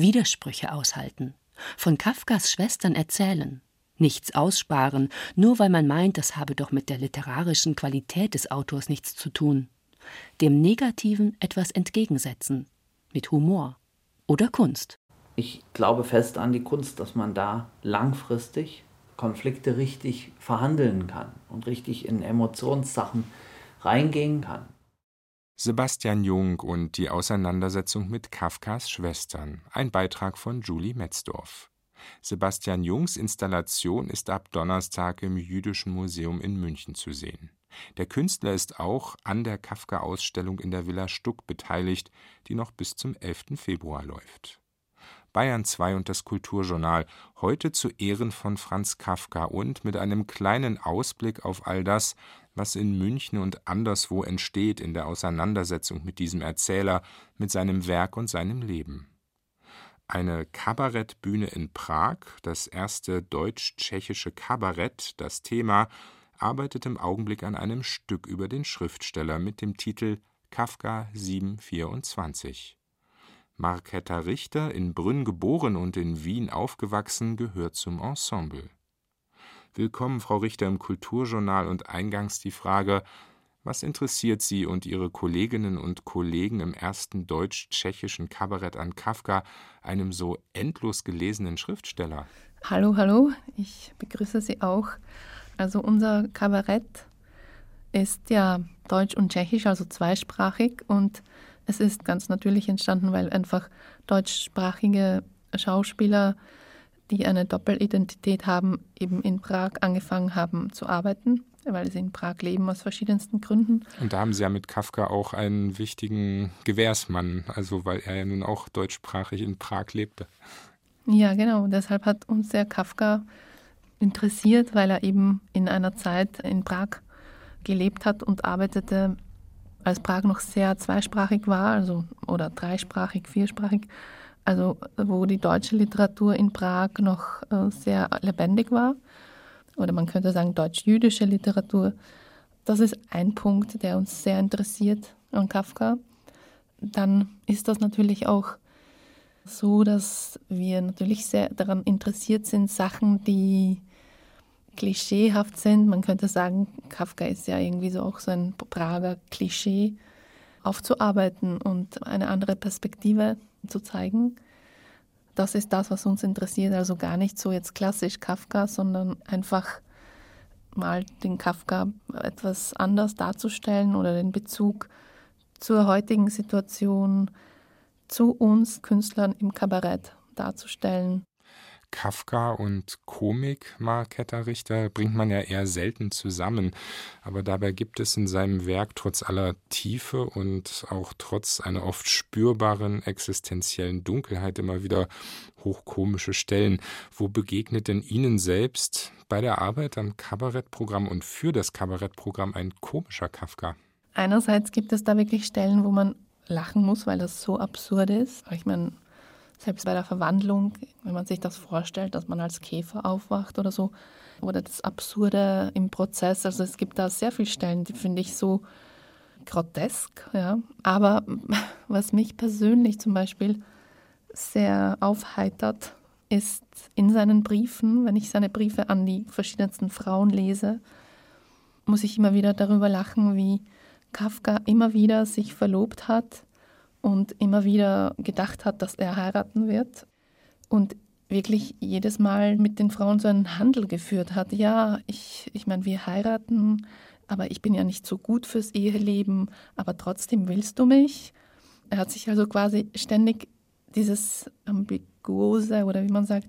Widersprüche aushalten, von Kafkas Schwestern erzählen, nichts aussparen, nur weil man meint, das habe doch mit der literarischen Qualität des Autors nichts zu tun. Dem Negativen etwas entgegensetzen, mit Humor oder Kunst. Ich glaube fest an die Kunst, dass man da langfristig Konflikte richtig verhandeln kann und richtig in Emotionssachen reingehen kann. Sebastian Jung und die Auseinandersetzung mit Kafkas Schwestern, ein Beitrag von Julie Metzdorf. Sebastian Jungs Installation ist ab Donnerstag im Jüdischen Museum in München zu sehen. Der Künstler ist auch an der Kafka-Ausstellung in der Villa Stuck beteiligt, die noch bis zum 11. Februar läuft. Bayern 2 und das Kulturjournal, heute zu Ehren von Franz Kafka und mit einem kleinen Ausblick auf all das, was in München und anderswo entsteht in der Auseinandersetzung mit diesem Erzähler, mit seinem Werk und seinem Leben. Eine Kabarettbühne in Prag, das erste deutsch-tschechische Kabarett, das Thema, arbeitet im Augenblick an einem Stück über den Schriftsteller mit dem Titel Kafka 724. Marketta Richter, in Brünn geboren und in Wien aufgewachsen, gehört zum Ensemble. Willkommen, Frau Richter, im Kulturjournal und eingangs die Frage, was interessiert Sie und Ihre Kolleginnen und Kollegen im ersten deutsch-tschechischen Kabarett an Kafka, einem so endlos gelesenen Schriftsteller? Hallo, hallo, ich begrüße Sie auch. Also unser Kabarett ist ja deutsch und tschechisch, also zweisprachig und es ist ganz natürlich entstanden, weil einfach deutschsprachige Schauspieler die eine Doppelidentität haben, eben in Prag angefangen haben zu arbeiten, weil sie in Prag leben aus verschiedensten Gründen. Und da haben Sie ja mit Kafka auch einen wichtigen Gewährsmann, also weil er ja nun auch deutschsprachig in Prag lebte. Ja, genau. Deshalb hat uns der Kafka interessiert, weil er eben in einer Zeit in Prag gelebt hat und arbeitete, als Prag noch sehr zweisprachig war, also oder dreisprachig, viersprachig also wo die deutsche Literatur in Prag noch äh, sehr lebendig war. Oder man könnte sagen deutsch-jüdische Literatur. Das ist ein Punkt, der uns sehr interessiert an Kafka. Dann ist das natürlich auch so, dass wir natürlich sehr daran interessiert sind, Sachen, die klischeehaft sind. Man könnte sagen, Kafka ist ja irgendwie so auch so ein Prager Klischee aufzuarbeiten und eine andere Perspektive zu zeigen. Das ist das, was uns interessiert. Also gar nicht so jetzt klassisch Kafka, sondern einfach mal den Kafka etwas anders darzustellen oder den Bezug zur heutigen Situation, zu uns Künstlern im Kabarett darzustellen. Kafka und Komik, Marketta Richter, bringt man ja eher selten zusammen. Aber dabei gibt es in seinem Werk trotz aller Tiefe und auch trotz einer oft spürbaren existenziellen Dunkelheit immer wieder hochkomische Stellen. Wo begegnet denn Ihnen selbst bei der Arbeit am Kabarettprogramm und für das Kabarettprogramm ein komischer Kafka? Einerseits gibt es da wirklich Stellen, wo man lachen muss, weil das so absurd ist. Ich meine, selbst bei der Verwandlung, wenn man sich das vorstellt, dass man als Käfer aufwacht oder so, oder das Absurde im Prozess. Also es gibt da sehr viele Stellen, die finde ich so grotesk. Ja. Aber was mich persönlich zum Beispiel sehr aufheitert, ist in seinen Briefen, wenn ich seine Briefe an die verschiedensten Frauen lese, muss ich immer wieder darüber lachen, wie Kafka immer wieder sich verlobt hat und immer wieder gedacht hat, dass er heiraten wird und wirklich jedes Mal mit den Frauen so einen Handel geführt hat. Ja, ich, ich meine, wir heiraten, aber ich bin ja nicht so gut fürs Eheleben, aber trotzdem willst du mich. Er hat sich also quasi ständig dieses Ambiguose oder wie man sagt,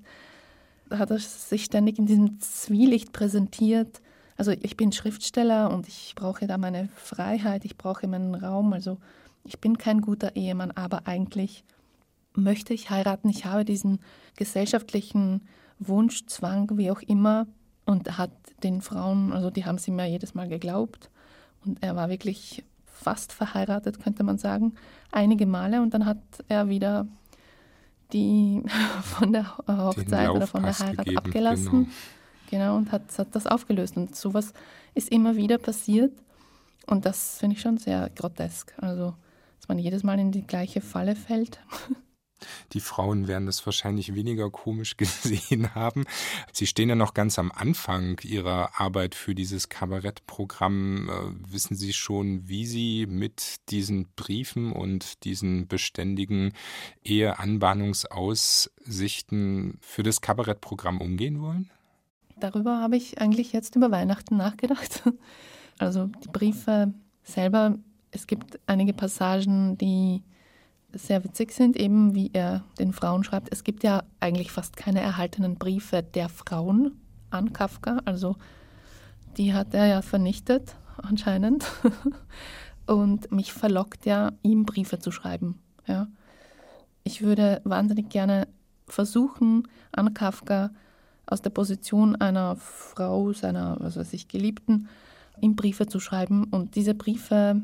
hat er sich ständig in diesem Zwielicht präsentiert. Also ich bin Schriftsteller und ich brauche da meine Freiheit, ich brauche meinen Raum. Also ich bin kein guter Ehemann, aber eigentlich möchte ich heiraten. Ich habe diesen gesellschaftlichen Wunschzwang, wie auch immer, und hat den Frauen, also die haben ihm ja jedes Mal geglaubt. Und er war wirklich fast verheiratet, könnte man sagen, einige Male. Und dann hat er wieder die von der Hochzeit oder von der Heirat gegeben, abgelassen. Genau. genau, und hat, hat das aufgelöst. Und sowas ist immer wieder passiert. Und das finde ich schon sehr grotesk. Also, dass man jedes Mal in die gleiche Falle fällt. Die Frauen werden das wahrscheinlich weniger komisch gesehen haben. Sie stehen ja noch ganz am Anfang Ihrer Arbeit für dieses Kabarettprogramm. Äh, wissen Sie schon, wie Sie mit diesen Briefen und diesen beständigen Eheanbahnungsaussichten für das Kabarettprogramm umgehen wollen? Darüber habe ich eigentlich jetzt über Weihnachten nachgedacht. Also die Briefe selber, es gibt einige Passagen, die sehr witzig sind, eben wie er den Frauen schreibt. Es gibt ja eigentlich fast keine erhaltenen Briefe der Frauen an Kafka. Also die hat er ja vernichtet anscheinend. Und mich verlockt ja, ihm Briefe zu schreiben. Ja. Ich würde wahnsinnig gerne versuchen, an Kafka aus der Position einer Frau, seiner, was weiß ich, Geliebten, ihm Briefe zu schreiben und diese Briefe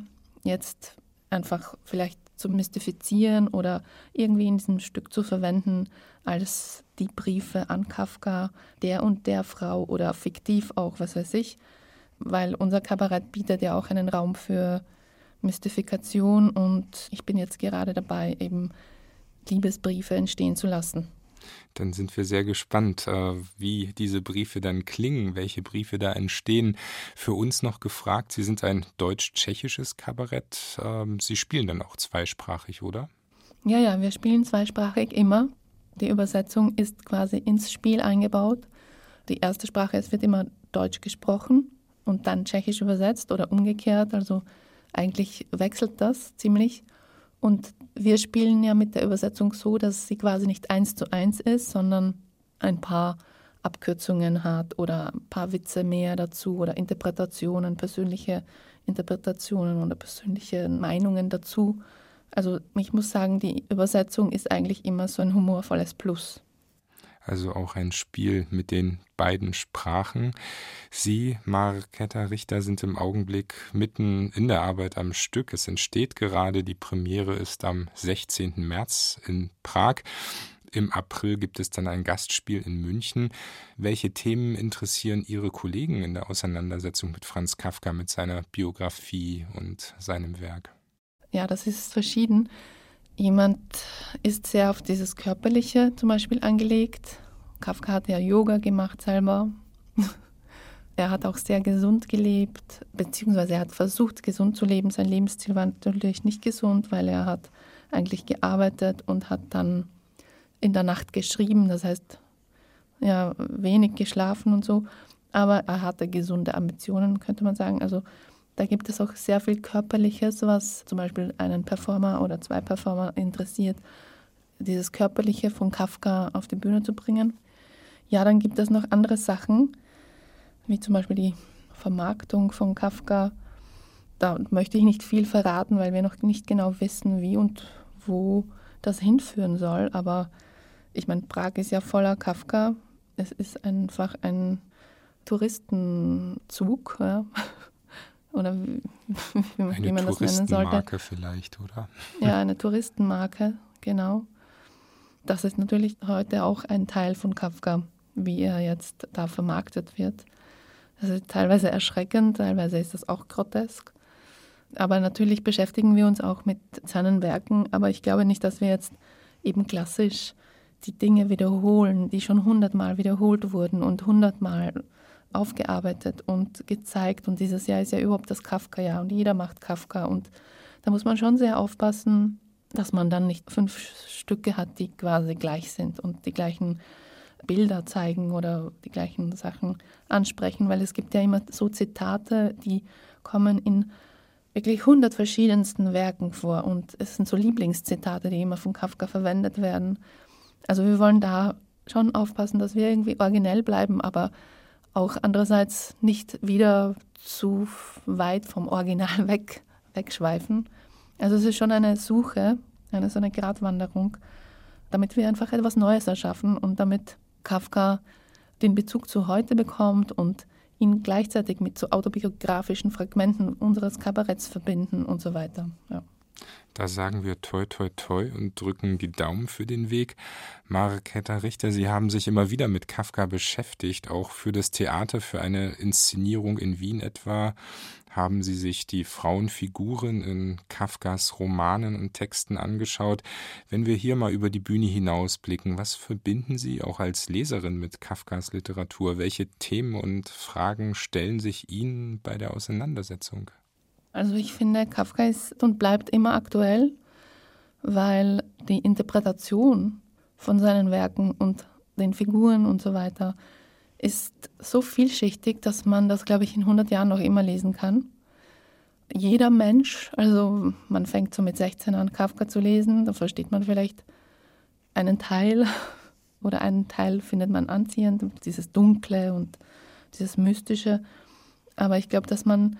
jetzt einfach vielleicht zu mystifizieren oder irgendwie in diesem Stück zu verwenden als die Briefe an Kafka der und der Frau oder fiktiv auch, was weiß ich, weil unser Kabarett bietet ja auch einen Raum für Mystifikation und ich bin jetzt gerade dabei, eben Liebesbriefe entstehen zu lassen. Dann sind wir sehr gespannt, äh, wie diese Briefe dann klingen, welche Briefe da entstehen. Für uns noch gefragt, Sie sind ein deutsch-tschechisches Kabarett. Ähm, Sie spielen dann auch zweisprachig, oder? Ja, ja, wir spielen zweisprachig immer. Die Übersetzung ist quasi ins Spiel eingebaut. Die erste Sprache, es wird immer Deutsch gesprochen und dann Tschechisch übersetzt oder umgekehrt. Also eigentlich wechselt das ziemlich. Und wir spielen ja mit der Übersetzung so, dass sie quasi nicht eins zu eins ist, sondern ein paar Abkürzungen hat oder ein paar Witze mehr dazu oder Interpretationen, persönliche Interpretationen oder persönliche Meinungen dazu. Also ich muss sagen, die Übersetzung ist eigentlich immer so ein humorvolles Plus also auch ein Spiel mit den beiden Sprachen. Sie, Marketta Richter, sind im Augenblick mitten in der Arbeit am Stück. Es entsteht gerade, die Premiere ist am 16. März in Prag. Im April gibt es dann ein Gastspiel in München. Welche Themen interessieren Ihre Kollegen in der Auseinandersetzung mit Franz Kafka, mit seiner Biografie und seinem Werk? Ja, das ist verschieden. Jemand ist sehr auf dieses Körperliche zum Beispiel angelegt. Kafka hat ja Yoga gemacht selber. er hat auch sehr gesund gelebt, beziehungsweise er hat versucht, gesund zu leben. Sein Lebensstil war natürlich nicht gesund, weil er hat eigentlich gearbeitet und hat dann in der Nacht geschrieben. Das heißt, ja, wenig geschlafen und so. Aber er hatte gesunde Ambitionen, könnte man sagen. Also da gibt es auch sehr viel Körperliches, was zum Beispiel einen Performer oder zwei Performer interessiert, dieses Körperliche von Kafka auf die Bühne zu bringen. Ja, dann gibt es noch andere Sachen, wie zum Beispiel die Vermarktung von Kafka. Da möchte ich nicht viel verraten, weil wir noch nicht genau wissen, wie und wo das hinführen soll. Aber ich meine, Prag ist ja voller Kafka. Es ist einfach ein Touristenzug. Ja. Oder wie, wie man das nennen sollte. Eine Touristenmarke vielleicht, oder? Ja, eine Touristenmarke, genau. Das ist natürlich heute auch ein Teil von Kafka, wie er jetzt da vermarktet wird. Das ist teilweise erschreckend, teilweise ist das auch grotesk. Aber natürlich beschäftigen wir uns auch mit seinen Werken, aber ich glaube nicht, dass wir jetzt eben klassisch die Dinge wiederholen, die schon hundertmal wiederholt wurden und hundertmal aufgearbeitet und gezeigt. Und dieses Jahr ist ja überhaupt das Kafka-Jahr und jeder macht Kafka. Und da muss man schon sehr aufpassen, dass man dann nicht fünf Stücke hat, die quasi gleich sind und die gleichen Bilder zeigen oder die gleichen Sachen ansprechen, weil es gibt ja immer so Zitate, die kommen in wirklich hundert verschiedensten Werken vor und es sind so Lieblingszitate, die immer von Kafka verwendet werden. Also wir wollen da schon aufpassen, dass wir irgendwie originell bleiben, aber auch andererseits nicht wieder zu weit vom Original weg, wegschweifen. Also es ist schon eine Suche, eine so eine Gratwanderung, damit wir einfach etwas Neues erschaffen und damit Kafka den Bezug zu heute bekommt und ihn gleichzeitig mit so autobiografischen Fragmenten unseres Kabaretts verbinden und so weiter. Ja. Da sagen wir toi toi toi und drücken die Daumen für den Weg. Marketa Richter, Sie haben sich immer wieder mit Kafka beschäftigt, auch für das Theater, für eine Inszenierung in Wien etwa. Haben Sie sich die Frauenfiguren in Kafkas Romanen und Texten angeschaut? Wenn wir hier mal über die Bühne hinausblicken, was verbinden Sie auch als Leserin mit Kafkas Literatur? Welche Themen und Fragen stellen sich Ihnen bei der Auseinandersetzung? Also ich finde, Kafka ist und bleibt immer aktuell, weil die Interpretation von seinen Werken und den Figuren und so weiter ist so vielschichtig, dass man das, glaube ich, in 100 Jahren noch immer lesen kann. Jeder Mensch, also man fängt so mit 16 an, Kafka zu lesen, da versteht man vielleicht einen Teil oder einen Teil findet man anziehend, dieses Dunkle und dieses Mystische. Aber ich glaube, dass man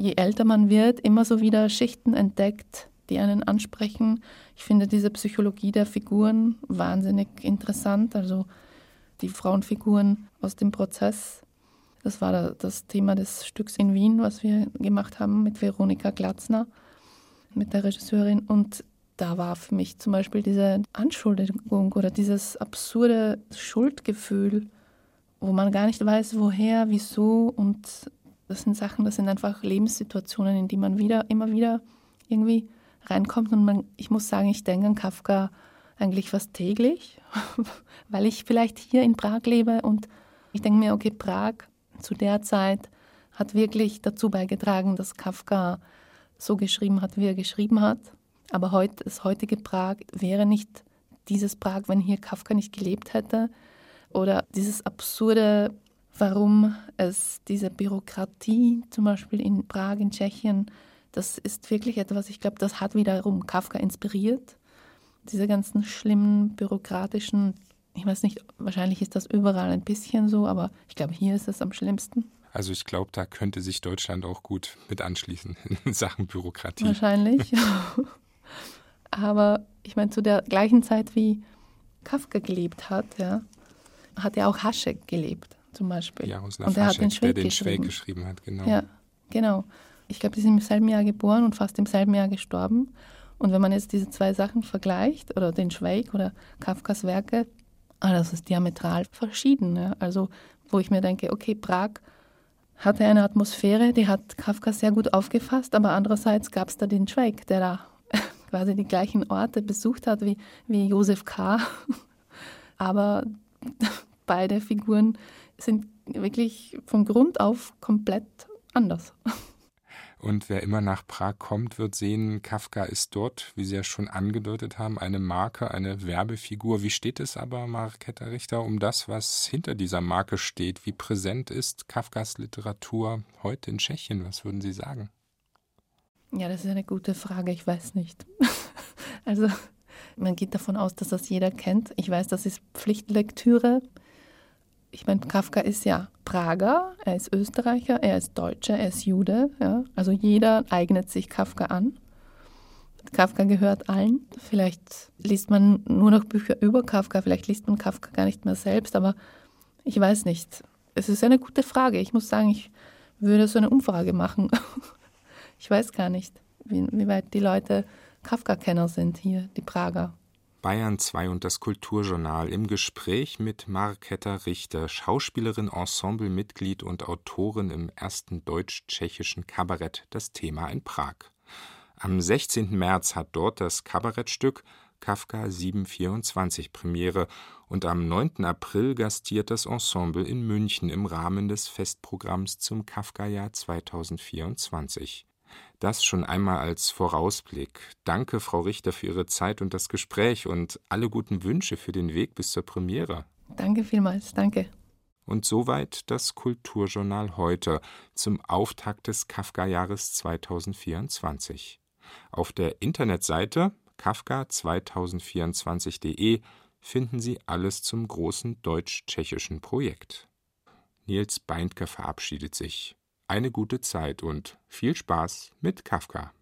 je älter man wird, immer so wieder Schichten entdeckt, die einen ansprechen. Ich finde diese Psychologie der Figuren wahnsinnig interessant. Also die Frauenfiguren aus dem Prozess. Das war das Thema des Stücks in Wien, was wir gemacht haben mit Veronika Glatzner, mit der Regisseurin. Und da war für mich zum Beispiel diese Anschuldigung oder dieses absurde Schuldgefühl, wo man gar nicht weiß, woher, wieso und das sind Sachen, das sind einfach Lebenssituationen, in die man wieder, immer wieder irgendwie reinkommt. Und man, ich muss sagen, ich denke an Kafka eigentlich fast täglich, weil ich vielleicht hier in Prag lebe und ich denke mir, okay, Prag zu der Zeit hat wirklich dazu beigetragen, dass Kafka so geschrieben hat, wie er geschrieben hat. Aber heute, das heutige Prag wäre nicht dieses Prag, wenn hier Kafka nicht gelebt hätte. Oder dieses absurde warum es diese Bürokratie zum Beispiel in Prag, in Tschechien, das ist wirklich etwas, ich glaube, das hat wiederum Kafka inspiriert. Diese ganzen schlimmen bürokratischen, ich weiß nicht, wahrscheinlich ist das überall ein bisschen so, aber ich glaube, hier ist es am schlimmsten. Also ich glaube, da könnte sich Deutschland auch gut mit anschließen in Sachen Bürokratie. Wahrscheinlich. aber ich meine, zu der gleichen Zeit wie Kafka gelebt hat, ja, hat er auch Haschek gelebt zum Beispiel. Jaroslav und er hat den Schweig, der den Schweig geschrieben hat, genau. Ja, genau. Ich glaube, die sind im selben Jahr geboren und fast im selben Jahr gestorben. Und wenn man jetzt diese zwei Sachen vergleicht, oder den Schweig oder Kafkas Werke, ah, das ist diametral verschieden. Ja? Also, wo ich mir denke, okay, Prag hatte eine Atmosphäre, die hat Kafka sehr gut aufgefasst, aber andererseits gab es da den Schweig, der da quasi die gleichen Orte besucht hat wie, wie Josef K. aber beide Figuren sind wirklich von Grund auf komplett anders. Und wer immer nach Prag kommt, wird sehen, Kafka ist dort, wie Sie ja schon angedeutet haben, eine Marke, eine Werbefigur. Wie steht es aber, Marketta Richter, um das, was hinter dieser Marke steht? Wie präsent ist Kafkas Literatur heute in Tschechien? Was würden Sie sagen? Ja, das ist eine gute Frage. Ich weiß nicht. also, man geht davon aus, dass das jeder kennt. Ich weiß, das ist Pflichtlektüre ich meine, Kafka ist ja Prager, er ist Österreicher, er ist Deutscher, er ist Jude. Ja? Also jeder eignet sich Kafka an. Kafka gehört allen. Vielleicht liest man nur noch Bücher über Kafka, vielleicht liest man Kafka gar nicht mehr selbst, aber ich weiß nicht. Es ist eine gute Frage. Ich muss sagen, ich würde so eine Umfrage machen. ich weiß gar nicht, wie, wie weit die Leute Kafka-Kenner sind hier, die Prager. Bayern 2 und das Kulturjournal im Gespräch mit Marketta Richter, Schauspielerin, Ensemblemitglied und Autorin im ersten deutsch-tschechischen Kabarett Das Thema in Prag. Am 16. März hat dort das Kabarettstück Kafka 724 Premiere und am 9. April gastiert das Ensemble in München im Rahmen des Festprogramms zum Kafka-Jahr 2024. Das schon einmal als Vorausblick. Danke, Frau Richter, für Ihre Zeit und das Gespräch und alle guten Wünsche für den Weg bis zur Premiere. Danke vielmals, danke. Und soweit das Kulturjournal heute zum Auftakt des Kafka-Jahres 2024. Auf der Internetseite kafka2024.de finden Sie alles zum großen deutsch-tschechischen Projekt. Nils Beindke verabschiedet sich. Eine gute Zeit und viel Spaß mit Kafka.